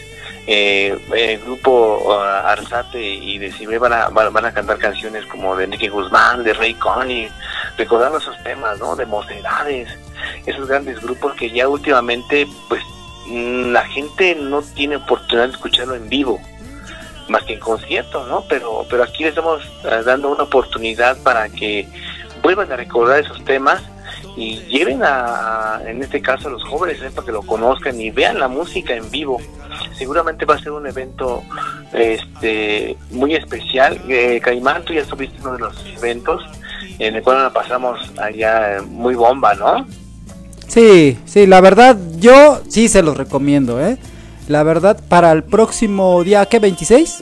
eh, el grupo uh, Arzate y Decibel van a, van, a cantar canciones como de Enrique Guzmán, de Ray Connick, recordando esos temas, ¿no? De Mocedades, esos grandes grupos que ya últimamente, pues, mm, la gente no tiene oportunidad de escucharlo en vivo, más que en conciertos, ¿no? Pero, pero aquí les estamos eh, dando una oportunidad para que vuelvan a recordar esos temas y lleven a, en este caso a los jóvenes ¿eh? para que lo conozcan y vean la música en vivo. Seguramente va a ser un evento este muy especial. Eh, Caimán, tú ya estuviste en uno de los eventos en el cual la pasamos allá eh, muy bomba, ¿no? Sí, sí, la verdad, yo sí se los recomiendo, ¿eh? La verdad, para el próximo día, ¿qué? ¿26?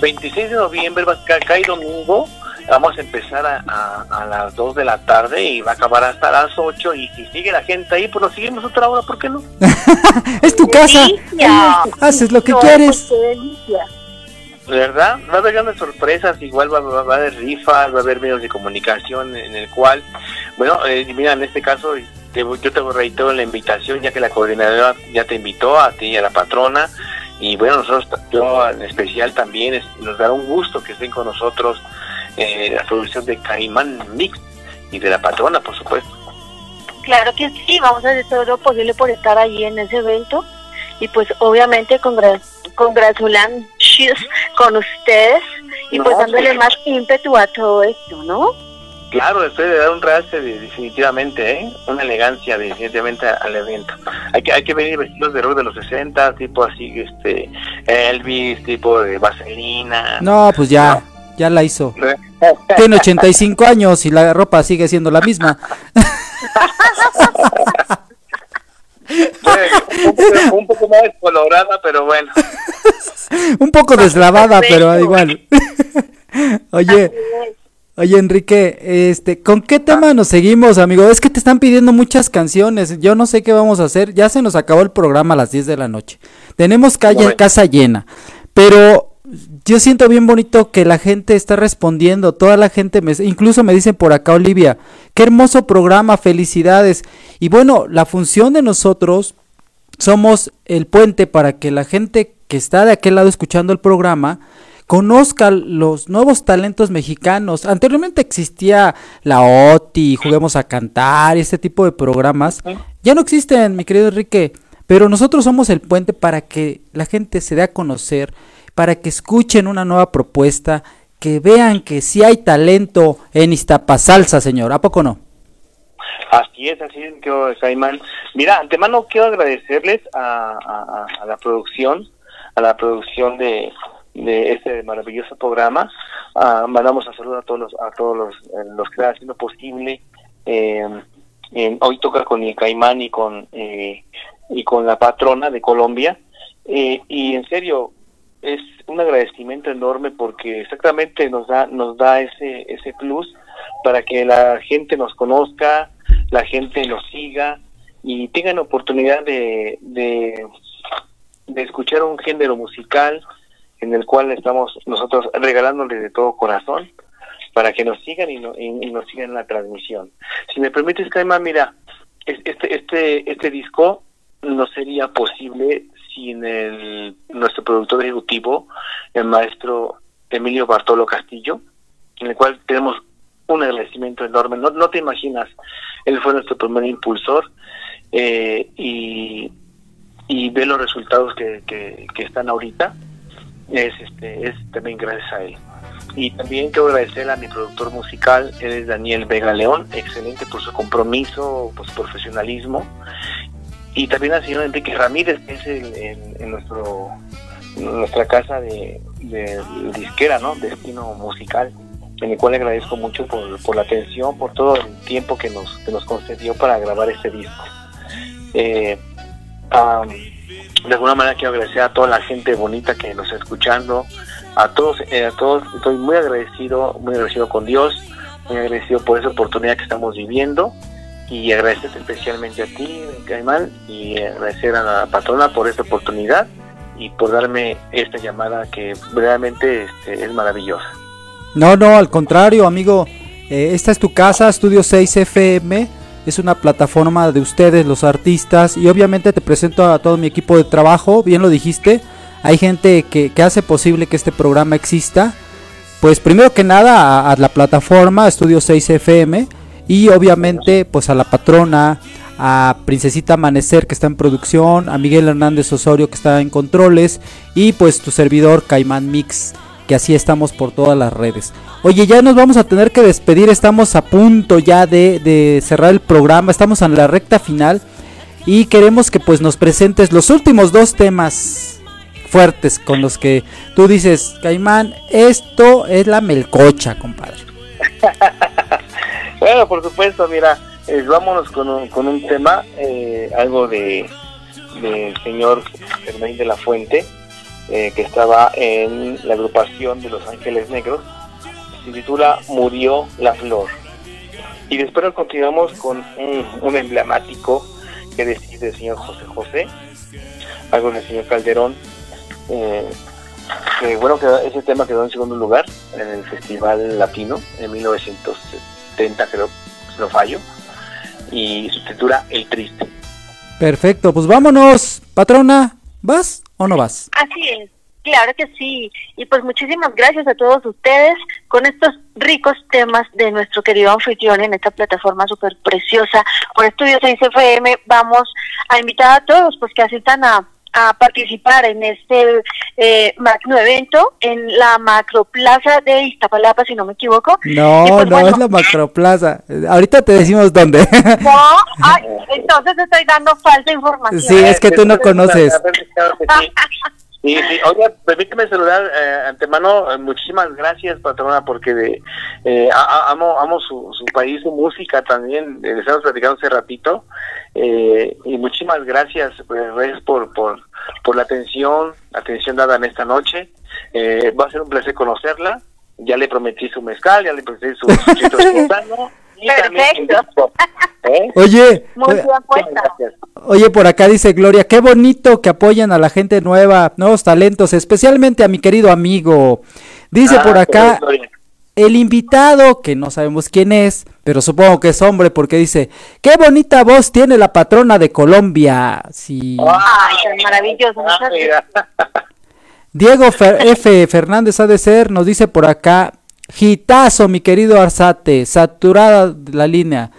26 de noviembre va a caer domingo. Vamos a empezar a, a- a las 2 de la tarde y va a acabar hasta las 8. Y si sigue la gente ahí, pues nos seguimos otra hora, ¿por qué no? (laughs) Es tu casa. Delicia. Haces lo que No, quieres. pues, qué delicia. ¿Verdad? Va a haber grandes sorpresas, igual va, va- va a haber rifas, va a haber medios de comunicación en el cual, bueno, eh, mira, en este caso te- yo te reitero la invitación, ya que la coordinadora ya te invitó a ti y a la patrona, y bueno, nosotros, yo en especial también, nos dará un gusto que estén con nosotros eh, la producción de Caimán Mix y de la patrona, por supuesto. Claro que sí, vamos a hacer todo lo posible por estar allí en ese evento y pues obviamente congra- con ustedes y pues No, dándole pues. más ímpetu a todo esto, ¿no? Claro, después de dar un de- definitivamente, ¿eh? una elegancia definitivamente al evento. Hay que hay que venir vestidos de rock de los 60, tipo así, este Elvis, tipo de Vaselina. No, pues ya, ya la hizo. Tiene 85 años y la ropa sigue siendo la misma. (laughs) un, poco, un poco más descolorada, pero bueno. (laughs) Un poco deslavada, pero igual. (laughs) Oye, oye Enrique, este, ¿con qué tema nos seguimos, amigo? Es que te están pidiendo muchas canciones. Yo no sé qué vamos a hacer. Ya se nos acabó el programa a las 10 de la noche. Tenemos calle, casa llena. Pero yo siento bien bonito que la gente está respondiendo. Toda la gente, me, incluso me dicen por acá, Olivia, qué hermoso programa, felicidades. Y bueno, la función de nosotros somos el puente para que la gente que está de aquel lado escuchando el programa conozca los nuevos talentos mexicanos. Anteriormente existía la OTI, Juguemos a Cantar y este tipo de programas. Ya no existen, mi querido Enrique, pero nosotros somos el puente para que la gente se dé a conocer, para que escuchen una nueva propuesta, que vean que sí hay talento en Iztapasalsa, señor. ¿A poco no? Así es, así es, Caimán. Mira, antemano quiero agradecerles a, a- la producción, a la producción de, de este maravilloso programa. Ah, mandamos un saludo a todos los, a todos los, eh, los que están haciendo posible. Eh, hoy toca con el Caimán y con eh, y con la patrona de Colombia. Eh, y en serio, es un agradecimiento enorme porque exactamente nos da nos da ese ese plus para que la gente nos conozca, la gente nos siga y tengan oportunidad de, de, de escuchar un género musical en el cual estamos nosotros regalándole de todo corazón para que nos sigan y, no- y- nos sigan en la transmisión. Si me permites, Caima, mira, es- este, este, este disco no sería posible sin el, nuestro productor ejecutivo, el maestro Emilio Bartolo Castillo, en el cual tenemos un agradecimiento enorme. No, no te imaginas, él fue nuestro primer impulsor eh, y, y ve los resultados que, que, que están ahorita. Es, este, es también gracias a él. Y también quiero agradecer a mi productor musical, él es Daniel Vega León, excelente por su compromiso, por su profesionalismo. Y también al señor Enrique Ramírez, que es el, nuestro, nuestra casa de, disquera, ¿no? Destino Musical, en el cual le agradezco mucho por, la atención, por todo el tiempo que nos, que nos concedió para grabar este disco. Eh, am, de alguna manera quiero agradecer a toda la gente bonita que nos está escuchando, a todos, eh, a todos, estoy muy agradecido, muy agradecido con Dios, muy agradecido por esa oportunidad que estamos viviendo y agradecerte especialmente a ti, Caimán, y agradecer a la patrona por esta oportunidad y por darme esta llamada que realmente este, es maravillosa. No, no, al contrario, amigo. Eh, esta es tu casa, Estudio 6 FM. Es una plataforma de ustedes, los artistas. Y obviamente te presento a todo mi equipo de trabajo. Bien lo dijiste. Hay gente que, que hace posible que este programa exista. Pues primero que nada a, a la plataforma Estudio 6 FM. Y obviamente pues a la patrona, a Princesita Amanecer que está en producción, a Miguel Hernández Osorio que está en controles. Y pues tu servidor Caimán Mix que así estamos por todas las redes. Oye, ya nos vamos a tener que despedir, estamos a punto ya de, de cerrar el programa, estamos en la recta final y queremos que pues nos presentes los últimos dos temas fuertes con los que tú dices, Caimán, esto es la melcocha, compadre. (laughs) Bueno, por supuesto, mira, eh, vámonos con un, con un tema, eh, algo de del señor Germán de la Fuente, eh, que estaba en la agrupación de Los Ángeles Negros, se titula Murió la Flor. Y después continuamos con un, emblemático que decide el señor José José, algo del señor Calderón, que bueno, que ese tema quedó en segundo lugar en el Festival Latino en 1970, creo, si no fallo, y su titula El Triste. Perfecto, pues vámonos, patrona, ¿vas o no vas? Así es, claro que sí. Y pues muchísimas gracias a todos ustedes con estos ricos temas de nuestro querido anfitrión en esta plataforma súper preciosa. Por Estudio 6 FM vamos a invitar a todos pues que asistan a, a participar en este eh, magno evento en la macroplaza de Iztapalapa, si no me equivoco. No, pues, no, bueno, es la macroplaza. Ahorita te decimos dónde. (laughs) No, (laughs) ay, entonces estoy dando falsa información. Sí, es que tú no conoces. Sí. Sí. Oiga, permíteme saludar eh, antemano, eh, muchísimas gracias, patrona, porque de, eh, a- a- amo, amo su, su país, su música también, eh, le estamos platicando hace ratito, eh, y muchísimas gracias, pues, Reyes, por, por, por la atención, atención dada en esta noche, eh, va a ser un placer conocerla, ya le prometí su mezcal, ya le prometí su, su chito espontáneo, Perfecto. ¿eh? Oye, Muy oye, bien por acá dice Gloria, qué bonito que apoyan a la gente nueva, nuevos talentos, especialmente a mi querido amigo. Dice Ah, por acá. El invitado, que no sabemos quién es, pero supongo que es hombre porque dice, qué bonita voz tiene la patrona de Colombia. Sí. Ay, tan maravilloso. (laughs) Diego Fer- F. Fernández ha de ser, nos dice por acá, gitazo mi querido Arzate, saturada la línea,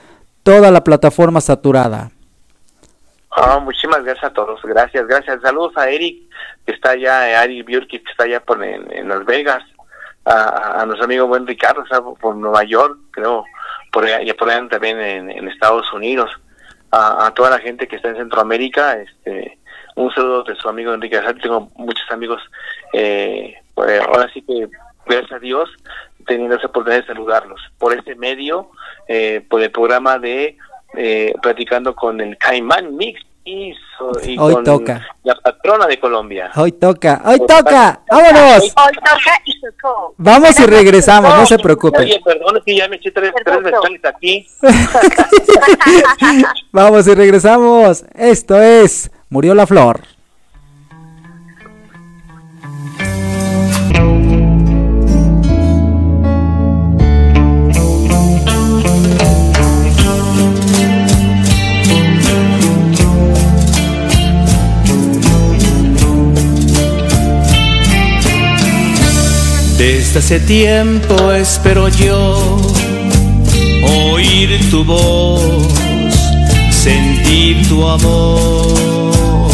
toda la plataforma saturada. Ah, muchísimas gracias a todos, gracias, gracias. Saludos a Eric, que está allá, eh, Eric Björk, que está allá por en, en Las Vegas, a, a nuestro amigo buen Ricardo, está por, Nueva York, creo, por y por allá también en, Estados Unidos, a, a toda la gente que está en Centroamérica, este, un saludo de su amigo Enrique Azar, tengo muchos amigos, eh, pues, ahora sí que, gracias a Dios, teniendo esa oportunidad de saludarlos, por este medio, eh, por el programa de eh, platicando con el Caimán Mix y Hoy con toca. la patrona de Colombia. Hoy toca, hoy toca, vámonos. Hoy toca y tocó. Vamos y regresamos, no se preocupen. Oye, perdón, es que ya me eché tres, tres aquí. (laughs) Vamos y regresamos. Esto es Murió la Flor. Desde hace tiempo espero yo oír tu voz, sentir tu amor.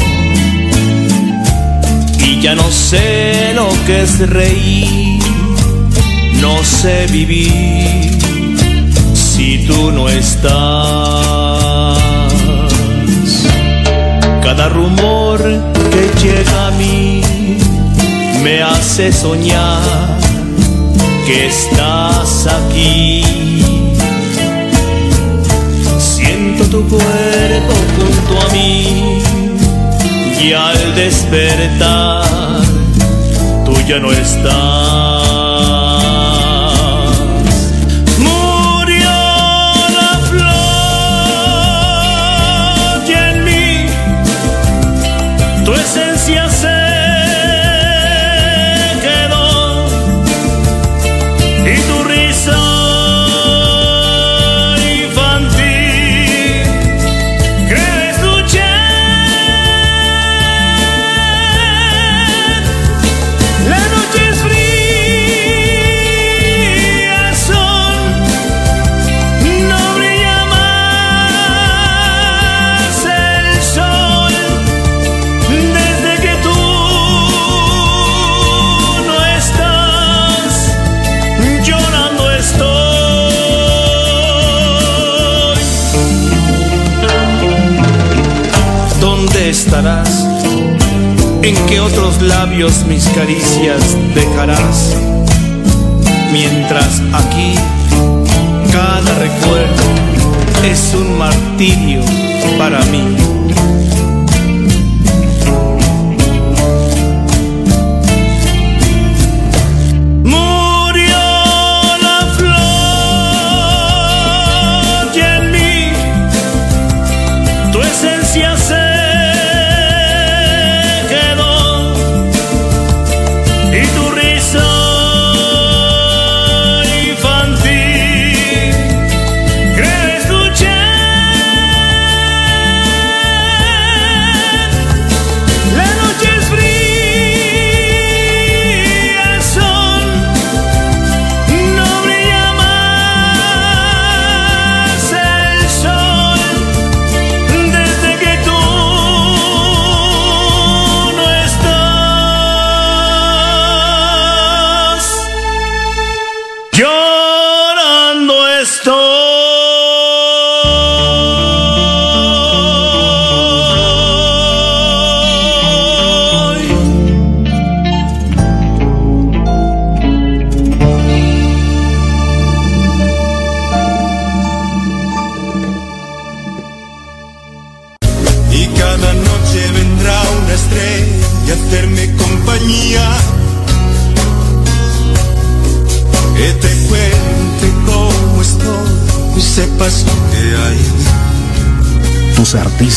Y ya no sé lo que es reír, No sé vivir si tú no estás. Cada rumor que llega a mí me hace soñar que estás aquí. Siento tu cuerpo junto a mí y al despertar tú ya no estás. Mis caricias dejarás? Mientras aquí cada recuerdo es un martirio para mí.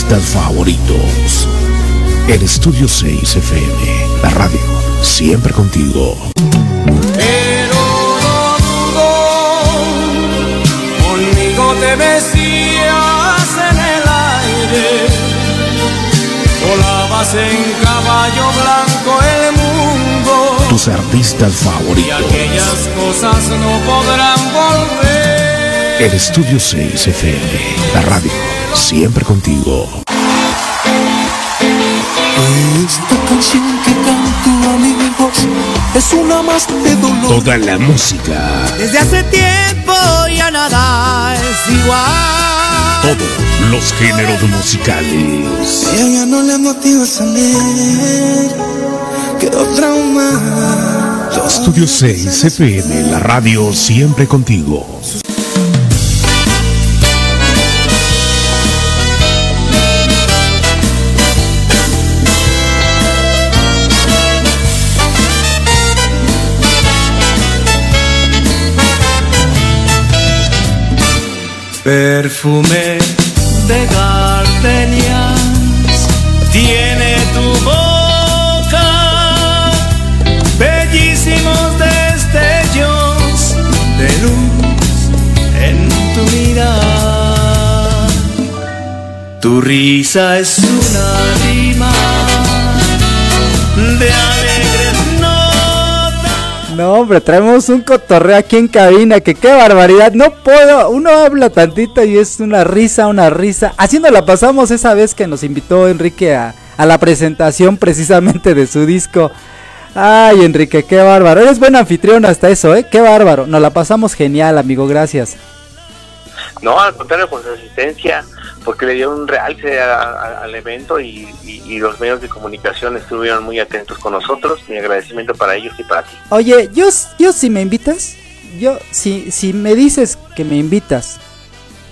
Artistas favoritos. El Estudio 6 FM, la radio, siempre contigo. Pero no dudo, conmigo te besías en el aire, volabas en caballo blanco el mundo Tus artistas y favoritos. aquellas cosas no podrán volver. El Estudio 6 FM, la radio, siempre contigo. Esta canción que canto amigos es una más de dolor. Toda la música, Desde hace tiempo ya nada es igual. todos los géneros musicales. Ella ya no le motiva a salir. Quedó traumada. Estudio 6 FM, la radio, siempre contigo. Perfume de gardenias tiene tu boca, bellísimos destellos de luz en tu mirada. Tu risa es Hombre, traemos un cotorreo aquí en cabina, que qué barbaridad. No puedo, uno habla tantito y es una risa, una risa. Así nos la pasamos esa vez que nos invitó Enrique a, a la presentación precisamente de su disco. Ay, Enrique, qué bárbaro. Eres buen anfitrión hasta eso, ¿eh? Qué bárbaro. Nos la pasamos genial, amigo, gracias. No, al contrario, por su asistencia, porque le dio un realce a- a- al evento y, y- y los medios de comunicación estuvieron muy atentos con nosotros. Mi agradecimiento para ellos y para ti. Oye, yo, yo si me invitas, yo si, si me dices que me invitas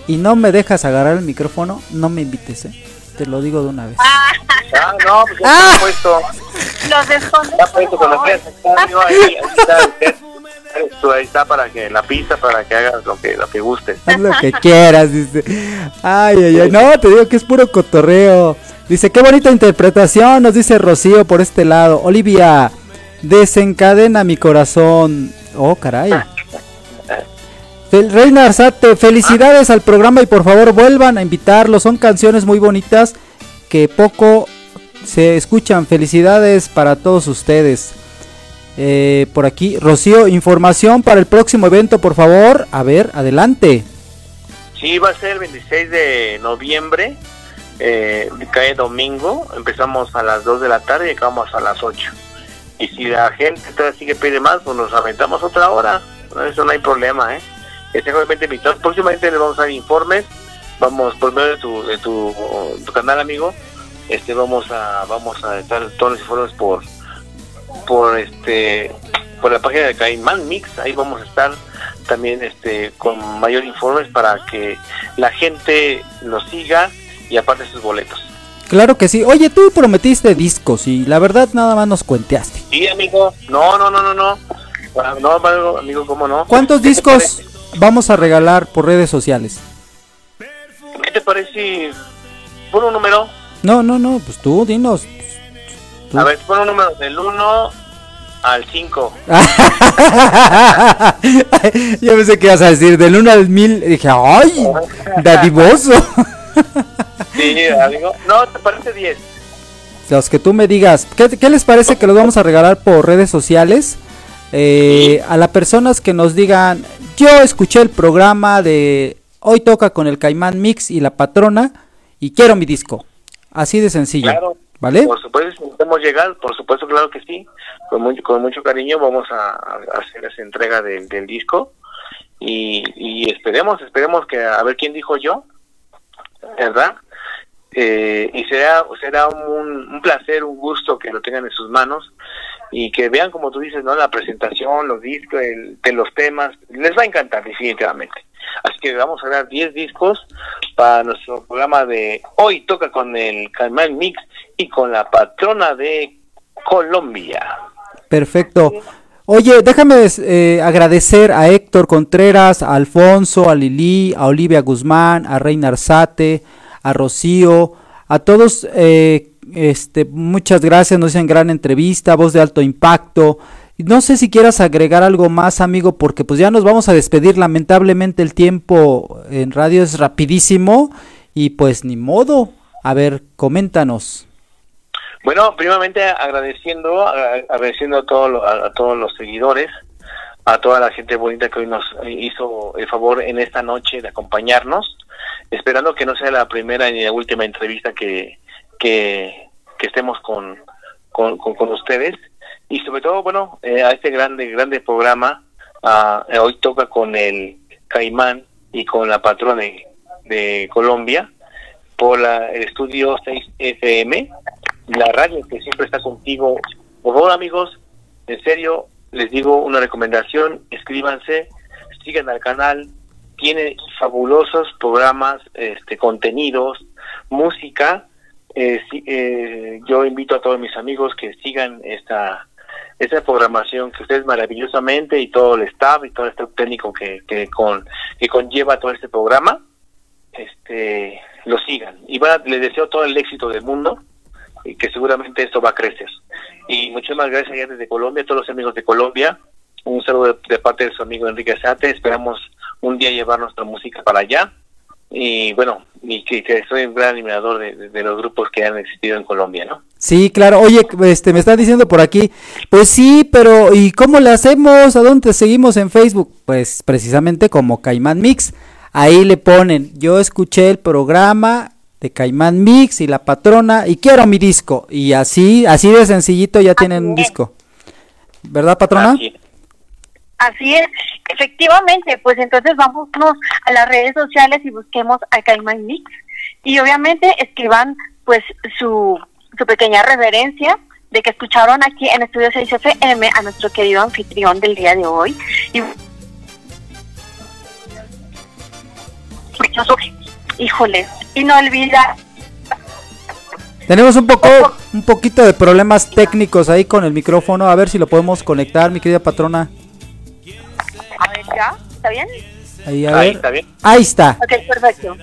y no me dejas agarrar el micrófono, no me invites, ¿eh? Te lo digo de una vez. Ah, no, pues ya Ah. puesto. Los escondes. Está puesto quieras estar, yo ahí, ahí está, tú ahí está para que la pista, para que hagas lo que, lo que gustes. Haz lo que quieras, dice. Ay, ay, ay. No, te digo que es puro cotorreo. Dice, qué bonita interpretación, nos dice Rocío por este lado. Olivia, desencadena mi corazón. Oh, caray. Reina Arzate, felicidades al programa y por favor vuelvan a invitarlo. Son canciones muy bonitas que poco se escuchan. Felicidades para todos ustedes. Eh, por aquí, Rocío, información para el próximo evento, por favor. A ver, adelante. Sí, va a ser el 26 de noviembre, eh, cae domingo, empezamos a las 2 de la tarde y acabamos a las 8. Y si la gente todavía sigue pide más, pues nos aventamos otra hora, eso no hay problema, ¿eh? Este invitado. Próximamente les vamos a dar informes, vamos por medio de tu, de tu canal, amigo, este vamos a vamos a estar todos los informes por por este por la página de Caimán Mix, ahí vamos a estar también este con mayor informes para que la gente nos siga y aparte sus boletos. Claro que sí. Oye, tú prometiste discos y la verdad nada más nos cuenteaste. Sí, amigo. No, no, no, no, no. Ah, No, amigo, ¿cómo no? ¿Cuántos ¿Qué te discos vamos a regalar por redes sociales? ¿Qué te parece? Pon un número. No, no, no, pues tú dinos. Tú. A ver, pon un número del 1 al 5. (laughs) Yo pensé que ibas a decir del 1 al 1000. Dije, ¡ay! (laughs) Dadivoso. Sí, amigo. No, ¿te parece 10? Los que tú me digas. ¿Qué, qué les parece que los vamos a regalar por redes sociales? Eh, a las personas que nos digan, yo escuché el programa de Hoy toca con el Caimán Mix y la patrona y quiero mi disco. Así de sencillo. Claro. ¿Vale? Por supuesto, podemos llegar, por supuesto, claro que sí. Con mucho, con mucho cariño vamos a, a hacer esa entrega del, del disco. Y, y esperemos, esperemos que a ver quién dijo yo, ¿verdad? Eh, y será, será un, un placer, un gusto que lo tengan en sus manos y que vean, como tú dices, ¿no? La presentación, los discos, el- de los temas, les va a encantar definitivamente. Así que vamos a dar 10 discos para nuestro programa de hoy toca con el Caimán Mix y con la patrona de Colombia. Perfecto. Oye, déjame eh, agradecer a Héctor Contreras, a Alfonso, a Lili, a Olivia Guzmán, a Reina Arzate, a Rocío, a todos, eh, este, muchas gracias, nos hacen gran entrevista, voz de alto impacto. No sé si quieras agregar algo más, amigo, porque pues ya nos vamos a despedir. Lamentablemente el tiempo en radio es rapidísimo y pues ni modo. A ver, coméntanos. Bueno, primeramente agradeciendo, agra- agradeciendo a todos, los- a, a todos los seguidores, a toda la gente bonita que hoy nos hizo el favor en esta noche de acompañarnos, esperando que no sea la primera ni la última entrevista que, que, estemos con, con, con- ustedes y sobre todo, bueno, eh, a este grande, grande programa, eh, hoy toca con el Caimán y con la patrona de, de Colombia por la- el estudio 6 FM, la radio que siempre está contigo. Por favor, amigos, en serio, les digo una recomendación, escríbanse, sigan al canal, tiene fabulosos programas, este contenidos, música. Eh, sí, eh, yo invito a todos mis amigos que sigan esta esta programación que ustedes maravillosamente y todo el staff y todo el staff técnico que, que con que conlleva todo este programa este lo sigan. Y van les deseo todo el éxito del mundo y que seguramente esto va a crecer. Y muchísimas gracias allá desde Colombia a todos los amigos de Colombia. Un saludo de, de parte de su amigo Enrique Sate. Esperamos un día llevar nuestra música para allá y bueno y que, que soy un gran animador de, de- de los grupos que han existido en Colombia no Sí, claro. Oye, este, me está diciendo por aquí. Pues sí, pero ¿y cómo le hacemos? ¿A dónde te seguimos en Facebook? Pues precisamente como Caimán Mix. Ahí le ponen, yo escuché el programa de Caimán Mix y la patrona y quiero mi disco. Y así, así de sencillito ya tienen un disco. ¿verdad, patrona? Así es. Así es, efectivamente, pues entonces vamos a las redes sociales y busquemos a Caimán Mix y obviamente escriban pues su, su pequeña reverencia de que escucharon aquí en Estudio 6 FM a nuestro querido anfitrión del día de hoy y híjole, y no olvida Tenemos un poco, un poquito de problemas técnicos ahí con el micrófono. A ver si lo podemos conectar, mi querida patrona. Ya, ¿está bien? Ahí, a Ahí ver. está bien. Ahí está. Ok, perfecto.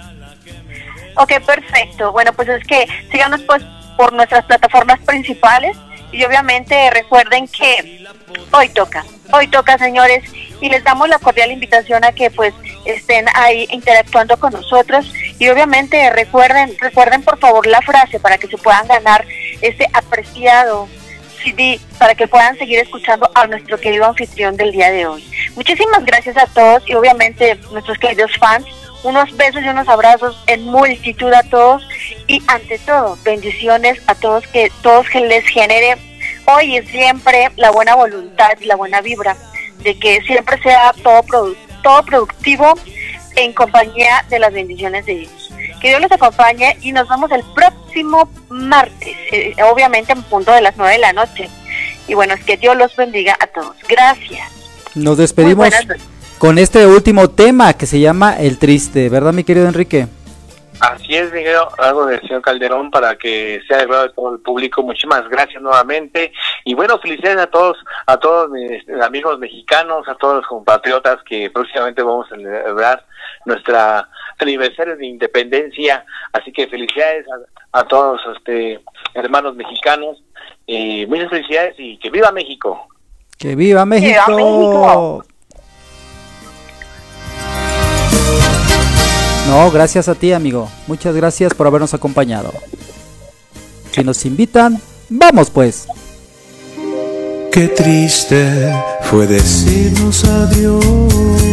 Ok, perfecto. Bueno, pues es que síganos pues por nuestras plataformas principales y obviamente recuerden que hoy toca, hoy toca señores y les damos la cordial invitación a que pues estén ahí interactuando con nosotros y obviamente recuerden, recuerden por favor la frase para que se puedan ganar este apreciado CD para que puedan seguir escuchando a nuestro querido anfitrión del día de hoy. Muchísimas gracias a todos y obviamente nuestros queridos fans. Unos besos y unos abrazos en multitud a todos y ante todo bendiciones a todos que todos que les genere hoy y siempre la buena voluntad, la buena vibra de que siempre sea todo produ- todo productivo en compañía de las bendiciones de Dios. Que Dios los acompañe y nos vemos el próximo martes, eh, obviamente en punto de las nueve de la noche. Y bueno, es que Dios los bendiga a todos. Gracias. Nos despedimos con este último tema que se llama El Triste, ¿verdad, mi querido Enrique? Así es, Miguel, algo del señor Calderón para que sea de agrado de todo el público. Muchísimas gracias nuevamente y bueno, felicidades a todos, a todos mis amigos mexicanos, a todos los compatriotas que próximamente vamos a celebrar nuestra aniversario de independencia. Así que felicidades a, a todos, este, hermanos mexicanos. Y muchas felicidades y que viva México. Que viva México. México! No, gracias a ti, amigo. Muchas gracias por habernos acompañado. Si nos invitan, vamos pues. Qué triste fue decirnos adiós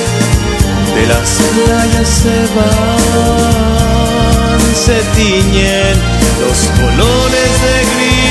de las playas se van, se tiñen los colores de gris.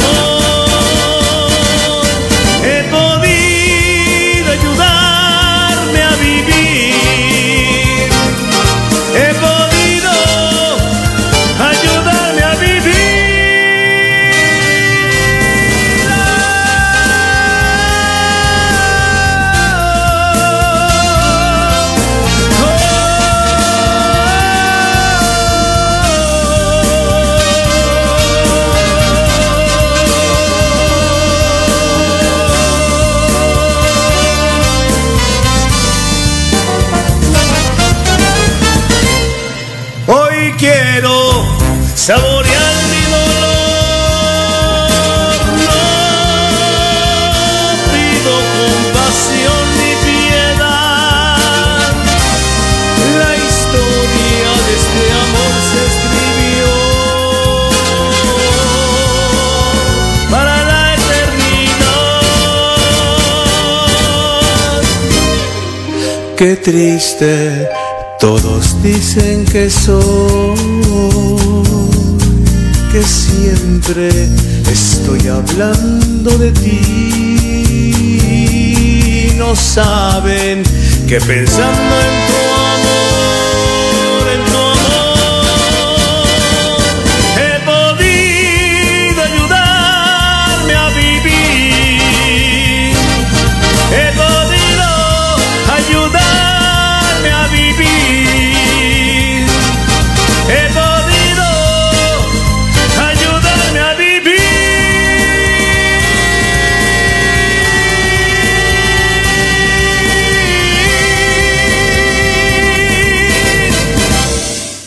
Qué triste, todos dicen que soy, que siempre estoy hablando de ti. No saben que pensando en tu